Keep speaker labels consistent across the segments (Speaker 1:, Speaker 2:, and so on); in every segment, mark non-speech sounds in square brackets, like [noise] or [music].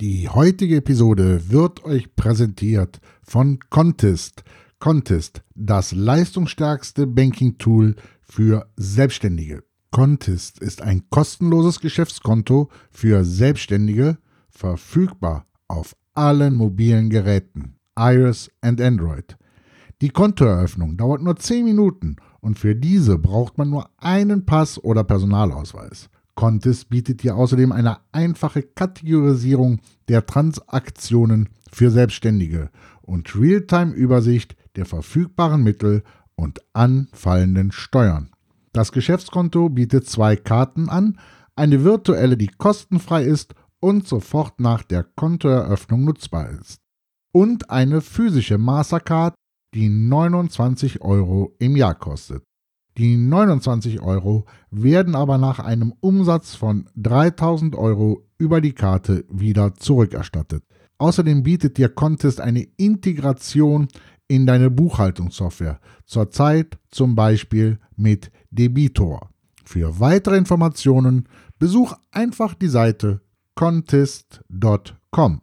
Speaker 1: Die heutige Episode wird euch präsentiert von Contest. Contest, das leistungsstärkste Banking-Tool für Selbstständige. Contest ist ein kostenloses Geschäftskonto für Selbstständige, verfügbar auf allen mobilen Geräten, iOS und Android. Die Kontoeröffnung dauert nur 10 Minuten und für diese braucht man nur einen Pass oder Personalausweis. Contest bietet dir außerdem eine einfache Kategorisierung der Transaktionen für Selbstständige und Realtime-Übersicht der verfügbaren Mittel und anfallenden Steuern. Das Geschäftskonto bietet zwei Karten an, eine virtuelle, die kostenfrei ist und sofort nach der Kontoeröffnung nutzbar ist, und eine physische Mastercard, die 29 Euro im Jahr kostet. Die 29 Euro werden aber nach einem Umsatz von 3000 Euro über die Karte wieder zurückerstattet. Außerdem bietet dir Contest eine Integration in deine Buchhaltungssoftware, zurzeit zum Beispiel mit Debitor. Für weitere Informationen besuch einfach die Seite contest.com.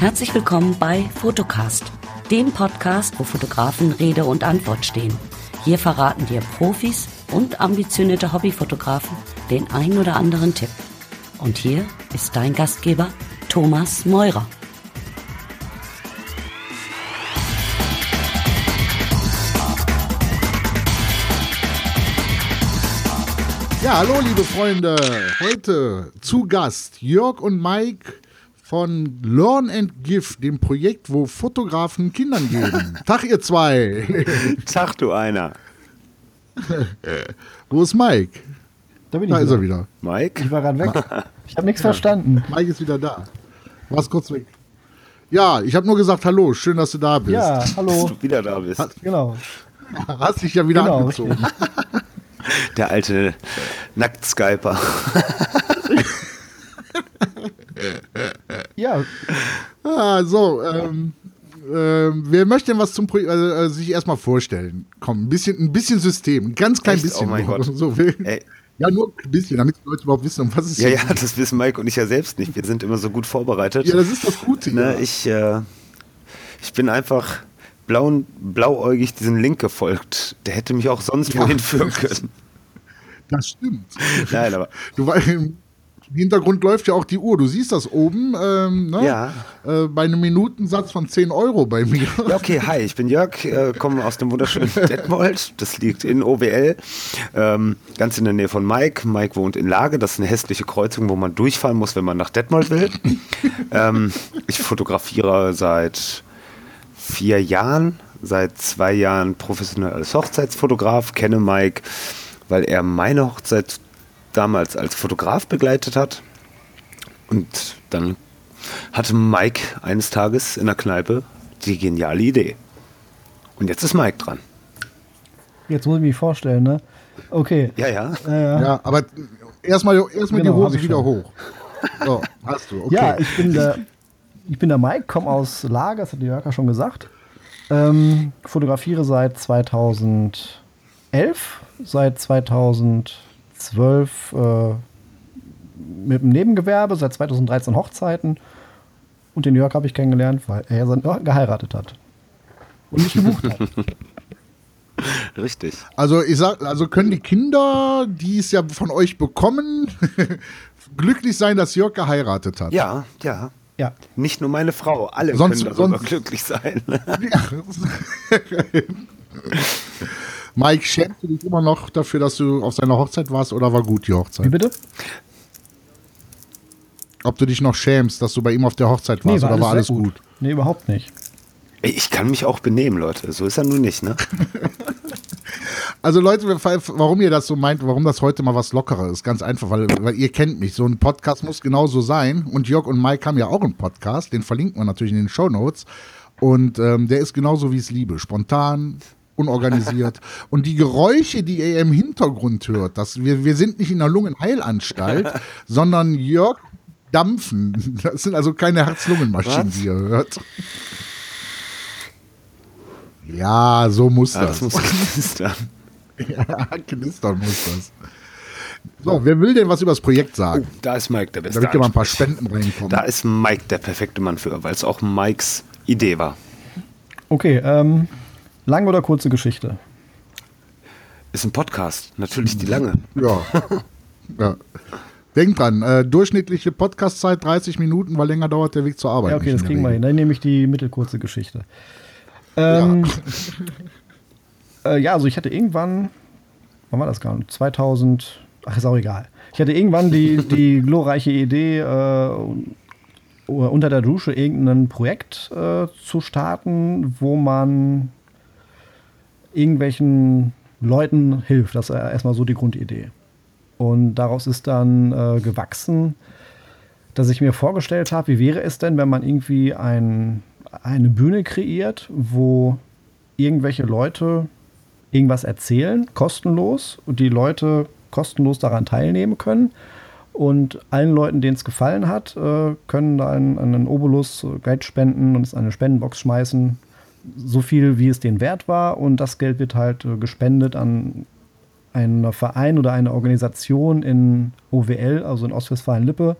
Speaker 2: Herzlich willkommen bei Fotocast, dem Podcast, wo Fotografen Rede und Antwort stehen. Hier verraten dir Profis und ambitionierte Hobbyfotografen den ein oder anderen Tipp. Und hier ist dein Gastgeber Thomas Meurer.
Speaker 1: Ja, hallo liebe Freunde. Heute zu Gast Jörg und Mike von Learn and Give, dem Projekt, wo Fotografen Kindern geben. [laughs] Tag, ihr zwei.
Speaker 3: Tag, du einer.
Speaker 1: wo ist Mike?
Speaker 4: Da bin ich
Speaker 1: Da ist
Speaker 4: wieder.
Speaker 1: er wieder.
Speaker 3: Mike?
Speaker 4: Ich war gerade weg. Ich habe nichts verstanden.
Speaker 1: Mike ist wieder da. Warst kurz weg. Ja, ich habe nur gesagt, hallo, schön, dass du da bist.
Speaker 4: Ja,
Speaker 3: Dass
Speaker 4: hallo.
Speaker 3: du wieder da bist.
Speaker 4: Genau.
Speaker 1: Hast dich ja wieder
Speaker 4: Genau,
Speaker 1: angezogen. [laughs]
Speaker 3: Der alte Nackt-Skyper. [laughs]
Speaker 4: Ja,
Speaker 1: Ah, so, ähm, ähm, wer möchte denn was zum Projekt, also, äh, sich erstmal vorstellen? Komm, ein bisschen, ein bisschen System, ein ganz klein
Speaker 3: Echt?
Speaker 1: bisschen.
Speaker 3: Oh mein. Gott.
Speaker 1: So, will-
Speaker 3: Ey.
Speaker 1: Ja, nur ein bisschen, damit die Leute überhaupt wissen, um was es
Speaker 3: Ja,
Speaker 1: hier
Speaker 3: ja,
Speaker 1: geht.
Speaker 3: das wissen Mike und ich ja selbst nicht. Wir sind immer so gut vorbereitet.
Speaker 1: Ja, das ist das Gute.
Speaker 3: ne,
Speaker 1: ja.
Speaker 3: ich, äh, ich bin einfach blau, blauäugig diesem Link gefolgt. Der hätte mich auch sonst
Speaker 1: Ja.
Speaker 3: wohin führen [laughs] können.
Speaker 1: Das stimmt.
Speaker 3: Nein, aber
Speaker 1: Du, weil im Hintergrund läuft ja auch die Uhr. Du siehst das oben, ähm, ne?
Speaker 3: Ja.
Speaker 1: Äh, bei einem Minutensatz von 10 Euro bei mir.
Speaker 3: Ja, okay, hi, ich bin Jörg, äh, komme aus dem wunderschönen [laughs] Detmold. Das liegt in OWL, ähm, ganz in der Nähe von Mike. Mike wohnt in Lage, das ist eine hässliche Kreuzung, wo man durchfahren muss, wenn man nach Detmold will. [laughs] ähm, ich fotografiere seit vier Jahren, seit zwei Jahren professionell als Hochzeitsfotograf, kenne Mike, weil er meine Hochzeit damals als Fotograf begleitet hat. Und dann hatte Mike eines Tages in der Kneipe die geniale Idee. Und jetzt ist Mike dran.
Speaker 4: jetzt muss ich mich vorstellen, ne? Okay.
Speaker 3: Ja, ja.
Speaker 4: Ja, ja.
Speaker 1: Ja, aber erstmal erstmal
Speaker 4: Genau,
Speaker 1: die Hose
Speaker 4: ich
Speaker 1: wieder
Speaker 4: schon.
Speaker 1: hoch. So, hast du. Okay.
Speaker 4: Ja, ich bin der, ich bin der Mike, komme aus Lager, das hat die Jörg ja schon gesagt. Ähm, fotografiere seit 2011, seit 2012 äh, mit dem Nebengewerbe, seit 2013 Hochzeiten. Und den Jörg habe ich kennengelernt, weil er ja geheiratet hat. Und mich gebucht hat. [laughs]
Speaker 3: Richtig.
Speaker 1: Also ich sag, also können die Kinder, die es ja von euch bekommen, [laughs] glücklich sein, dass Jörg geheiratet hat.
Speaker 3: Ja, ja.
Speaker 4: Ja.
Speaker 3: Nicht nur meine Frau, alle
Speaker 1: Sonst-
Speaker 3: können darüber
Speaker 1: sonst-
Speaker 3: glücklich sein. [laughs]
Speaker 1: Mike, schämst du dich immer noch dafür, dass du auf seiner Hochzeit warst oder war gut die
Speaker 4: Wie
Speaker 1: Hochzeit?
Speaker 4: bitte?
Speaker 1: Ob du dich noch schämst, dass du bei ihm auf der Hochzeit warst oder war alles
Speaker 4: sehr
Speaker 1: gut?
Speaker 4: Nee, überhaupt nicht.
Speaker 3: Ey, Ich kann mich auch benehmen, Leute. So ist er nun nicht, ne? [laughs]
Speaker 1: Also Leute, warum ihr das so meint, warum das heute mal was lockerer ist, ganz einfach, weil, weil ihr kennt mich. So ein Podcast muss genauso sein. Und Jörg und Mike haben ja auch einen Podcast, den verlinken wir natürlich in den Show Notes. Und ähm, der ist genauso wie es liebe, spontan, unorganisiert. [laughs] und die Geräusche, die ihr im Hintergrund hört, das, wir, wir sind nicht in der Lungenheilanstalt, [laughs] sondern Jörg dampfen. Das sind also keine Herz-Lungen-Maschinen, die ihr hört. Ja, so muss
Speaker 3: Ja,
Speaker 1: das.
Speaker 3: das muss knistern. [laughs]
Speaker 1: ja, knistern muss das. So, wer will denn was über das Projekt sagen?
Speaker 3: Da ist Mike der beste
Speaker 1: Damit hier mal ein paar Spenden reinkommen.
Speaker 3: Da ist Mike der perfekte Mann für, weil es auch Mikes Idee war.
Speaker 4: Okay, ähm, lange oder kurze Geschichte?
Speaker 3: Ist ein Podcast, natürlich die lange.
Speaker 1: Ja. [laughs] ja. Denkt dran, äh, durchschnittliche Podcastzeit 30 Minuten, weil länger dauert der Weg zur Arbeit.
Speaker 4: Ja, okay, das kriegen wir hin. Dann nehme ich die mittelkurze Geschichte. Ähm, ja. [laughs] Äh, ja, also ich hatte irgendwann, wann war das gar nicht? 2000, ach, ist auch egal. Ich hatte irgendwann die, [laughs] die glorreiche Idee, äh, unter der Dusche irgendein Projekt äh, zu starten, wo man irgendwelchen Leuten hilft. Das ist erstmal so die Grundidee. Und daraus ist dann äh, gewachsen, dass ich mir vorgestellt habe, wie wäre es denn, wenn man irgendwie ein, eine Bühne kreiert, wo irgendwelche Leute irgendwas erzählen, kostenlos, und die Leute kostenlos daran teilnehmen können. Und allen Leuten, denen es gefallen hat, äh, können da einen, einen Obolus äh, Geld spenden und es in eine Spendenbox schmeißen. So viel, wie es denen wert war. Und das Geld wird halt äh, gespendet an einen Verein oder eine Organisation in OWL, also in Ostwestfalen-Lippe,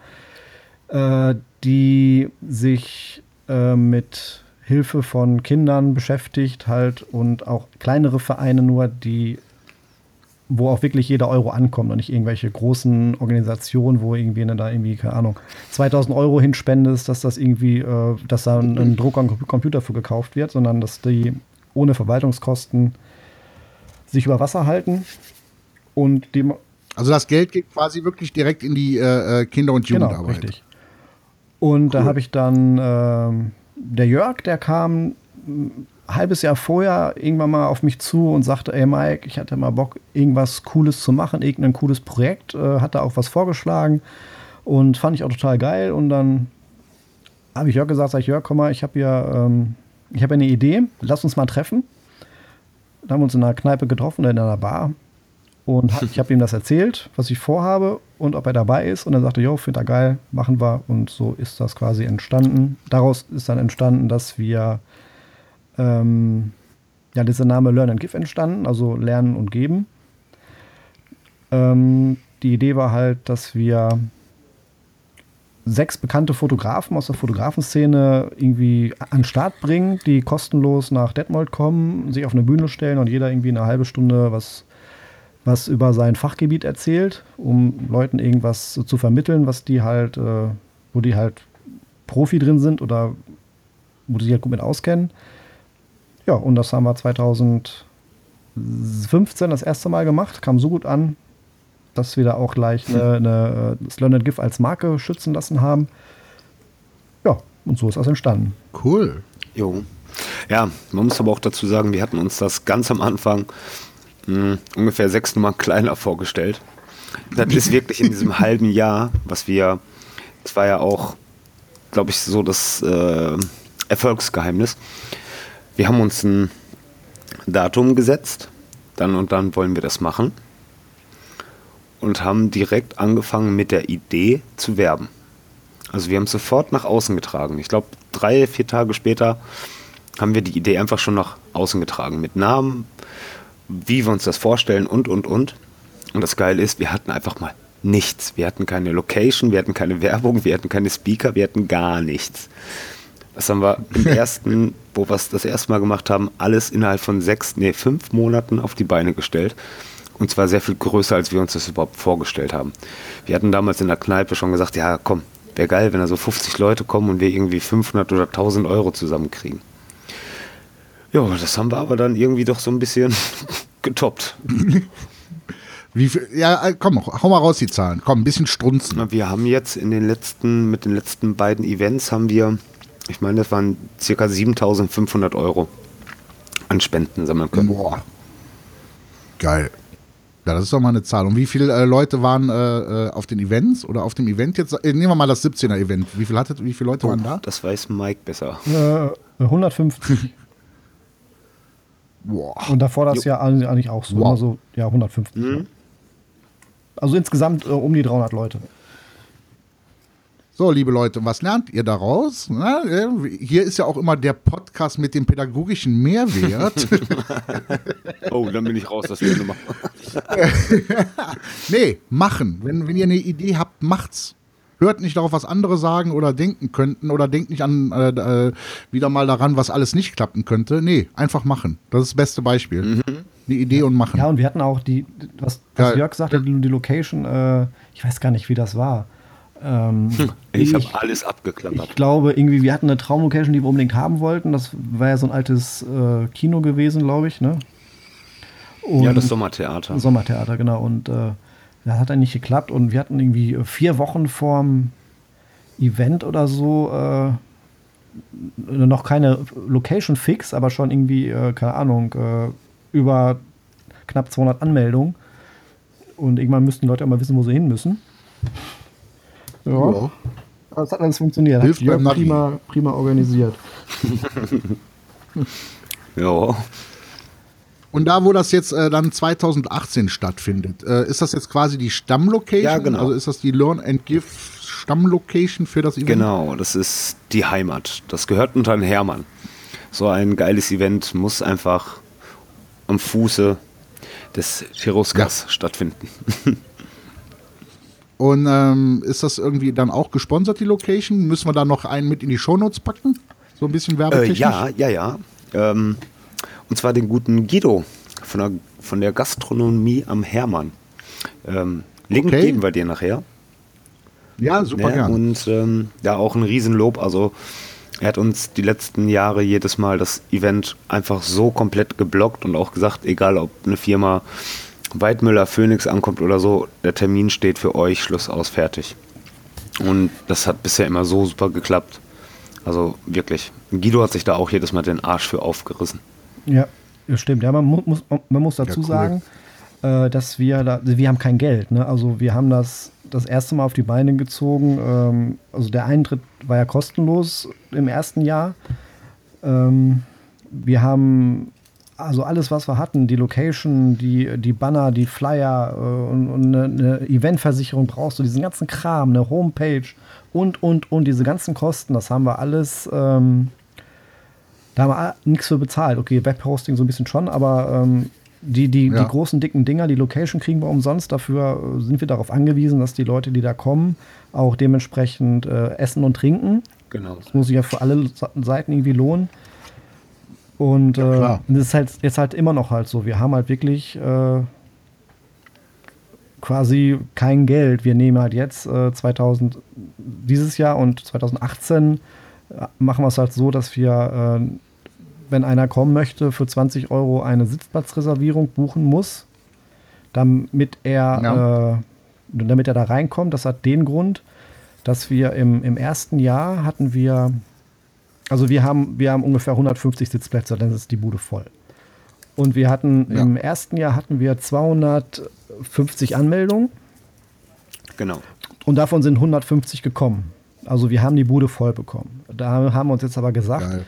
Speaker 4: äh, die sich äh, mit Hilfe von Kindern beschäftigt halt und auch kleinere Vereine nur, die wo auch wirklich jeder Euro ankommt und nicht irgendwelche großen Organisationen, wo irgendwie ne, da irgendwie, keine Ahnung, 2000 Euro hinspendest, dass das irgendwie, äh, dass da ein, ein Drucker und Computer für gekauft wird, sondern dass die ohne Verwaltungskosten sich über Wasser halten und dem
Speaker 1: Also das Geld geht quasi wirklich direkt in die äh, äh, Kinder- und
Speaker 4: Genau,
Speaker 1: Jugendarbeit.
Speaker 4: richtig. Und da habe ich dann ähm, der Jörg, der kam halbes Jahr vorher irgendwann mal auf mich zu und sagte, ey Mike, ich hatte mal Bock, irgendwas Cooles zu machen, irgendein cooles Projekt, äh, hat da auch was vorgeschlagen und fand ich auch total geil. Und dann habe ich Jörg gesagt, sag ich, Jörg, komm mal, ich habe hier, ähm, ich habe eine Idee, lass uns mal treffen. Da haben wir uns in einer Kneipe getroffen in einer Bar. Und ich habe ihm das erzählt, was ich vorhabe und ob er dabei ist. Und er sagte, jo, find er geil, machen wir. Und so ist das quasi entstanden. Daraus ist dann entstanden, dass wir, ähm, ja, dieser Name Learn and Give entstanden, also Lernen und Geben. Ähm, die Idee war halt, dass wir sechs bekannte Fotografen aus der Fotografenszene irgendwie an den Start bringen, die kostenlos nach Detmold kommen, sich auf eine Bühne stellen und jeder irgendwie eine halbe Stunde was, was über sein Fachgebiet erzählt, um Leuten irgendwas zu vermitteln, was die halt, äh, wo die halt Profi drin sind oder wo die sich halt gut mit auskennen. Ja, und das haben wir 2015 das erste Mal gemacht, kam so gut an, dass wir da auch gleich eine, eine, äh, das and Give als Marke schützen lassen haben. Ja, und so ist das entstanden.
Speaker 1: Cool.
Speaker 3: Jo. Ja, man muss aber auch dazu sagen, wir hatten uns das ganz am Anfang mh, ungefähr sechs Nummern kleiner vorgestellt. Das ist [laughs] wirklich in diesem halben Jahr, was wir, das war ja auch, glaube ich, so das äh, Erfolgsgeheimnis. Wir haben uns ein Datum gesetzt, dann und dann wollen wir das machen und haben direkt angefangen mit der Idee zu werben. Also wir haben es sofort nach außen getragen. Ich glaube, drei, vier Tage später haben wir die Idee einfach schon nach außen getragen. Mit Namen, wie wir uns das vorstellen und, und, und. Und das Geile ist, wir hatten einfach mal nichts. Wir hatten keine Location, wir hatten keine Werbung, wir hatten keine Speaker, wir hatten gar nichts. Das haben wir im [laughs] ersten, wo wir es das erste Mal gemacht haben, alles innerhalb von sechs, nee, fünf Monaten auf die Beine gestellt. Und zwar sehr viel größer, als wir uns das überhaupt vorgestellt haben. Wir hatten damals in der Kneipe schon gesagt, ja komm, wäre geil, wenn da so 50 Leute kommen und wir irgendwie 500 oder 1000 Euro zusammenkriegen. Ja, das haben wir aber dann irgendwie doch so ein bisschen [laughs] getoppt. [laughs]
Speaker 1: Wie viel, ja, äh, komm, hau mal raus die Zahlen. Komm, ein bisschen strunzen.
Speaker 3: Wir haben jetzt in den letzten, mit den letzten beiden Events haben wir, ich meine, das waren circa 7500 Euro an Spenden sammeln können.
Speaker 1: Boah. Geil. Ja, das ist doch mal eine Zahl. Und wie viele äh, Leute waren äh, äh, auf den Events oder auf dem Event jetzt? Äh, nehmen wir mal das 17er Event. Wie, viel hattet, wie viele Leute waren da?
Speaker 3: Das weiß Mike besser.
Speaker 4: Äh, 150. [laughs]
Speaker 1: Boah.
Speaker 4: Und davor das ja eigentlich auch so.
Speaker 1: Wow.
Speaker 4: Immer so, ja, 150.
Speaker 3: Mhm.
Speaker 4: Also insgesamt äh, um die 300 Leute.
Speaker 1: So, liebe Leute, was lernt ihr daraus? Na, hier ist ja auch immer der Podcast mit dem pädagogischen Mehrwert. [laughs]
Speaker 3: oh, dann bin ich raus, das wir machen. [laughs]
Speaker 1: nee, machen. Wenn, wenn ihr eine Idee habt, macht's. Hört nicht darauf, was andere sagen oder denken könnten oder denkt nicht an äh, äh, wieder mal daran, was alles nicht klappen könnte. Nee, einfach machen. Das ist das beste Beispiel. Mhm. Eine Idee und machen.
Speaker 4: Ja, und wir hatten auch die, was, was Jörg sagte, die, die Location, äh, ich weiß gar nicht, wie das war.
Speaker 3: Ähm, ich habe alles abgeklappert.
Speaker 4: Ich glaube, irgendwie, wir hatten eine Traumlocation, die wir unbedingt haben wollten. Das war ja so ein altes äh, Kino gewesen, glaube ich. Ne?
Speaker 3: Und ja, das Sommertheater.
Speaker 4: Sommertheater, genau. Und äh, das hat dann nicht geklappt. Und wir hatten irgendwie vier Wochen vorm Event oder so äh, noch keine Location fix, aber schon irgendwie, äh, keine Ahnung, äh, über knapp 200 Anmeldungen. Und irgendwann müssten die Leute auch mal wissen, wo sie hin müssen. Ja. ja. Das hat alles funktioniert. Hilft hat Jörg prima, prima organisiert. [laughs]
Speaker 3: ja.
Speaker 1: Und da, wo das jetzt äh, dann 2018 stattfindet, äh, ist das jetzt quasi die Stammlocation?
Speaker 3: Ja, genau.
Speaker 1: Also ist das die Learn and Give Stammlocation für das Event?
Speaker 3: Genau, das ist die Heimat. Das gehört unter den Hermann. So ein geiles Event muss einfach am Fuße des Cheruskas ja. stattfinden. [laughs]
Speaker 1: Und ähm, ist das irgendwie dann auch gesponsert, die Location? Müssen wir da noch einen mit in die Shownotes packen? So ein bisschen werbetechnisch?
Speaker 3: Äh, ja, ja, ja. Ähm, und zwar den guten Guido von der, von der Gastronomie am Hermann. Ähm, Link okay. geben wir dir nachher.
Speaker 1: Ja, super ne? gern.
Speaker 3: Und ähm, ja, auch ein Riesenlob. Also er hat uns die letzten Jahre jedes Mal das Event einfach so komplett geblockt und auch gesagt, egal ob eine Firma Weidmüller, Phoenix ankommt oder so, der Termin steht für euch, Schluss aus, fertig. Und das hat bisher immer so super geklappt. Also wirklich. Guido hat sich da auch jedes Mal den Arsch für aufgerissen.
Speaker 4: Ja, das stimmt. Ja, man muss, man muss dazu ja, cool. sagen, äh, dass wir da, wir haben kein Geld. Ne? Also wir haben das das erste Mal auf die Beine gezogen. Ähm, also der Eintritt war ja kostenlos im ersten Jahr. Ähm, wir haben also alles, was wir hatten, die Location, die, die Banner, die Flyer äh, und, und eine, eine, Eventversicherung brauchst du, diesen ganzen Kram, eine Homepage und, und, und, diese ganzen Kosten, das haben wir alles, ähm, da haben wir nichts für bezahlt. Okay, Webhosting so ein bisschen schon, aber ähm, die, die, ja. die großen, dicken Dinger, die Location kriegen wir umsonst. Dafür äh, sind wir darauf angewiesen, dass die Leute, die da kommen, auch dementsprechend äh, essen und trinken.
Speaker 3: Genau.
Speaker 4: Das muss sich ja für alle Seiten irgendwie lohnen. Und ja, äh, das ist halt jetzt halt immer noch halt so. Wir haben halt wirklich äh, quasi kein Geld. Wir nehmen halt jetzt äh, 2000 dieses Jahr und 2018 äh, machen wir es halt so, dass wir, äh, wenn einer kommen möchte, für 20 Euro eine Sitzplatzreservierung buchen muss, damit er, ja. Äh, damit er da reinkommt. Das hat den Grund, dass wir im, im ersten Jahr hatten wir also wir haben, wir haben ungefähr 150 Sitzplätze, dann ist die Bude voll. Und wir hatten ja. im ersten Jahr hatten wir 250 Anmeldungen.
Speaker 3: Genau.
Speaker 4: Und davon sind 150 gekommen. Also wir haben die Bude voll bekommen. Da haben wir uns jetzt aber gesagt,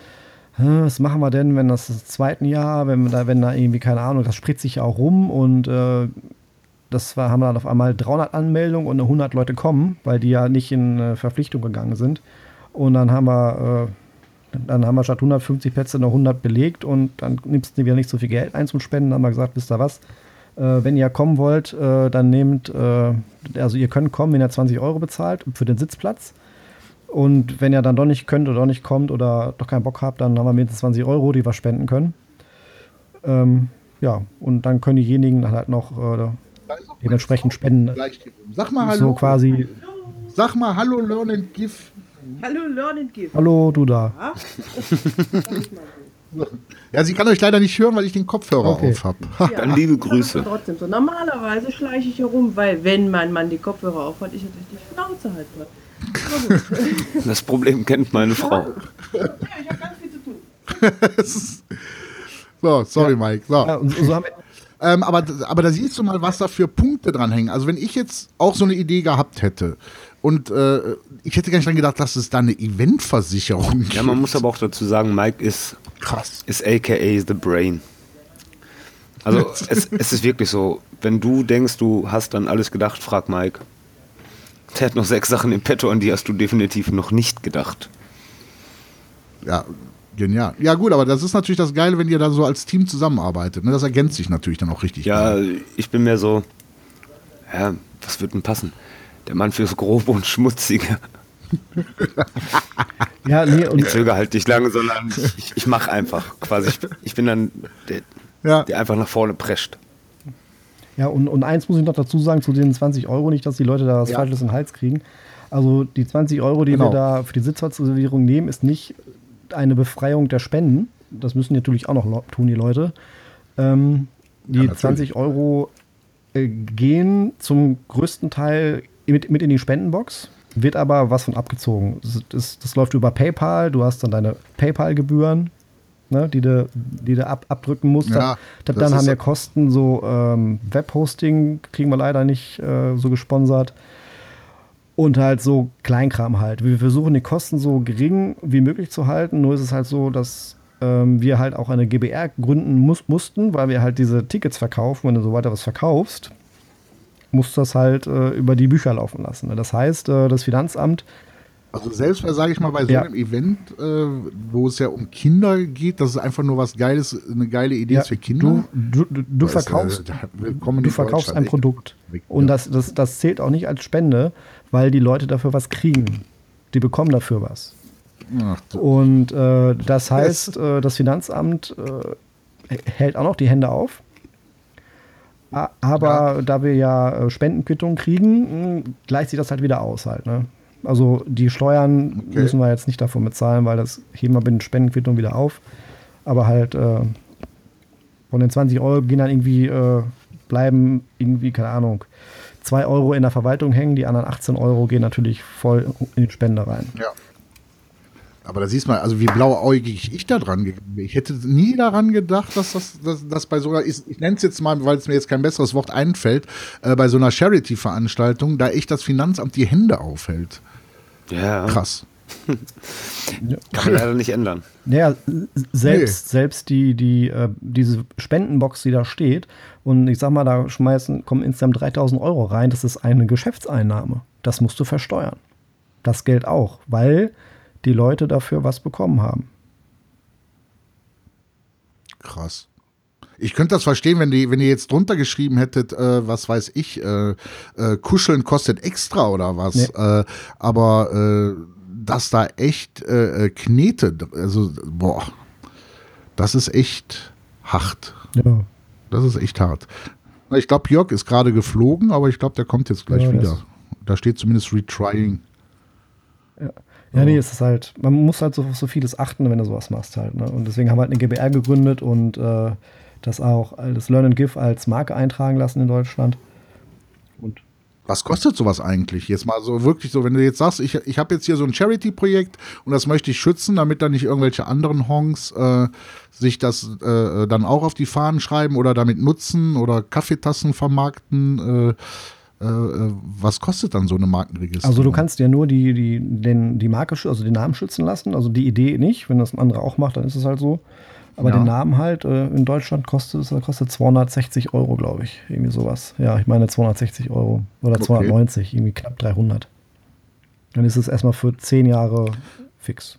Speaker 4: was machen wir denn, wenn das, das zweite Jahr, wenn da, wenn da irgendwie, keine Ahnung, das spritzt sich ja auch rum und äh, das war, haben wir dann auf einmal 300 Anmeldungen und 100 Leute kommen, weil die ja nicht in äh, Verpflichtung gegangen sind. Und dann haben wir äh, dann haben wir statt 150 Plätze noch 100 belegt und dann nimmst du wieder nicht so viel Geld ein zum Spenden. Dann haben wir gesagt, wisst ihr was? Äh, wenn ihr kommen wollt, äh, dann nehmt, äh, also ihr könnt kommen, wenn ihr 20 Euro bezahlt für den Sitzplatz. Und wenn ihr dann doch nicht könnt oder doch nicht kommt oder doch keinen Bock habt, dann haben wir mindestens 20 Euro, die wir spenden können. Ähm, ja, und dann können diejenigen halt noch äh, dementsprechend spenden.
Speaker 1: Sag mal
Speaker 4: Hallo. So quasi.
Speaker 1: Sag mal Hallo, Learn and Give.
Speaker 5: Hallo, Learn and Give.
Speaker 4: Hallo, du da.
Speaker 1: Ja? sie kann euch leider nicht hören, weil ich den Kopfhörer okay. auf habe.
Speaker 3: Ja, Dann liebe Grüße.
Speaker 5: Trotzdem so. Normalerweise schleiche ich herum, weil wenn mein Mann die Kopfhörer auf hat, ich natürlich die Schnauze halt [laughs]
Speaker 3: Das Problem kennt meine Frau.
Speaker 5: Ja, ich habe ganz viel zu tun. [laughs]
Speaker 1: so, sorry, ja. Mike. So. Ja, so haben wir ähm, aber, aber da siehst du mal, was da für Punkte dran hängen. Also wenn ich jetzt auch so eine Idee gehabt hätte und äh, ich hätte gar nicht dran gedacht, dass es da eine Eventversicherung gibt.
Speaker 3: Ja, man muss aber auch dazu sagen, Mike ist krass. Ist aka The Brain. Also [laughs] es, es ist wirklich so, wenn du denkst, du hast dann alles gedacht, frag Mike. Der hat noch sechs Sachen im Petto, an die hast du definitiv noch nicht gedacht.
Speaker 1: Ja, genial. Ja, gut, aber das ist natürlich das Geile, wenn ihr da so als Team zusammenarbeitet. Ne? Das ergänzt sich natürlich dann auch richtig.
Speaker 3: Ja,
Speaker 1: geil.
Speaker 3: ich bin mehr so, ja, was wird denn passen? Der Mann fürs Grobe und Schmutzige. [laughs]
Speaker 4: Ja, nee,
Speaker 3: Ich
Speaker 4: und
Speaker 3: zögere halt nicht lange, sondern ich, ich mache einfach. Quasi, ich, ich bin dann der,
Speaker 1: ja.
Speaker 3: der einfach nach vorne prescht.
Speaker 4: Ja, und, und eins muss ich noch dazu sagen zu den 20 Euro, nicht, dass die Leute da was
Speaker 1: Ja.
Speaker 4: Falsches in den Hals kriegen. Also die 20 Euro, die
Speaker 1: Genau.
Speaker 4: wir da für die Sitzplatzreservierung nehmen, ist nicht eine Befreiung der Spenden. Das müssen natürlich auch noch tun, die Leute. Ähm, die
Speaker 1: natürlich.
Speaker 4: 20 Euro äh, gehen zum größten Teil mit, mit in die Spendenbox, wird aber was von abgezogen. Das, das, das läuft über PayPal, du hast dann deine PayPal-Gebühren, ne, die du, die ab, abdrücken musst.
Speaker 1: Ja,
Speaker 4: dann dann haben wir Kosten, so ähm, Webhosting kriegen wir leider nicht äh, so gesponsert. Und halt so Kleinkram halt. Wir versuchen die Kosten so gering wie möglich zu halten. Nur ist es halt so, dass ähm, wir halt auch eine GBR gründen muss, mussten, weil wir halt diese Tickets verkaufen. Wenn du so weiter was verkaufst, musst du das halt äh, über die Bücher laufen lassen. ne? Das heißt, äh, das Finanzamt
Speaker 1: Also selbst, sage ich mal, bei so
Speaker 4: Ja.
Speaker 1: einem Event, äh, wo es ja um Kinder geht, das ist einfach nur was Geiles, eine geile Idee ist für Kinder.
Speaker 4: Du, du, du
Speaker 1: äh,
Speaker 4: verkaufst, du verkaufst ein. Produkt. Und
Speaker 1: ja.
Speaker 4: das, das, das zählt auch nicht als Spende, weil die Leute dafür was kriegen. Die bekommen dafür was.
Speaker 1: Ach, du-
Speaker 4: Und äh, das heißt, äh, das Finanzamt äh, hält auch noch die Hände auf. A- Aber da wir ja äh, Spendenquittungen kriegen, mh, gleicht sich das halt wieder aus halt. Ne? Also die Steuern
Speaker 1: Okay.
Speaker 4: müssen wir jetzt nicht davon bezahlen, weil das heben wir mit den Spendenquittungen wieder auf. Aber halt äh, von den 20 Euro gehen dann irgendwie, äh, bleiben irgendwie, keine Ahnung, 2 Euro in der Verwaltung hängen, die anderen 18 Euro gehen natürlich voll in die Spende rein.
Speaker 1: Ja. Aber da siehst du mal, also wie blauäugig ich da dran gegangen bin. Ich hätte nie daran gedacht, dass das, dass, dass bei so einer, ich, ich nenne es jetzt mal, weil es mir jetzt kein besseres Wort einfällt, äh, bei so einer Charity-Veranstaltung, da echt das Finanzamt die Hände aufhält.
Speaker 3: Ja,
Speaker 1: Krass. [laughs]
Speaker 3: kann man leider nicht ändern.
Speaker 4: Naja, selbst, selbst die, die, äh, diese Spendenbox, die da steht, und ich sag mal, da schmeißen, kommen insgesamt 3000 Euro rein, das ist eine Geschäftseinnahme. Das musst du versteuern. Das Geld auch, weil die Leute dafür was bekommen haben.
Speaker 1: Krass. Ich könnte das verstehen, wenn, die, wenn ihr jetzt drunter geschrieben hättet, äh, was weiß ich, äh, äh, Kuscheln kostet extra oder was.
Speaker 4: Nee.
Speaker 1: Äh, aber äh, dass da echt äh, Knete, also boah, das ist echt hart.
Speaker 4: Ja.
Speaker 1: Das ist echt hart. Ich glaube, Jörg ist gerade geflogen, aber ich glaube, der kommt jetzt gleich
Speaker 4: Ja,
Speaker 1: wieder. Da steht zumindest Retrying.
Speaker 4: Ja, nee, es ist halt, man muss halt so, so vieles achten, wenn du sowas machst halt. Ne? Und deswegen haben wir halt eine GBR gegründet und äh, das auch, das Learn and Give als Marke eintragen lassen in Deutschland. Und
Speaker 1: Was kostet sowas eigentlich? Jetzt mal so wirklich so, wenn du jetzt sagst, ich, ich habe jetzt hier so ein Charity-Projekt und das möchte ich schützen, damit dann nicht irgendwelche anderen Honks äh, sich das äh, dann auch auf die Fahnen schreiben oder damit nutzen oder Kaffeetassen vermarkten. Äh, was kostet dann so eine Markenregistrierung?
Speaker 4: Also du kannst ja nur die, die, den, die Marke, also den Namen schützen lassen, also die Idee nicht. Wenn das ein anderer auch macht, dann ist es halt so. Aber
Speaker 1: Ja.
Speaker 4: den Namen halt, äh, in Deutschland kostet es kostet 260 Euro, glaube ich. Irgendwie sowas. Ja, ich meine 260 Euro oder
Speaker 1: Okay.
Speaker 4: 290, irgendwie knapp 300. Dann ist es erstmal für 10 Jahre fix.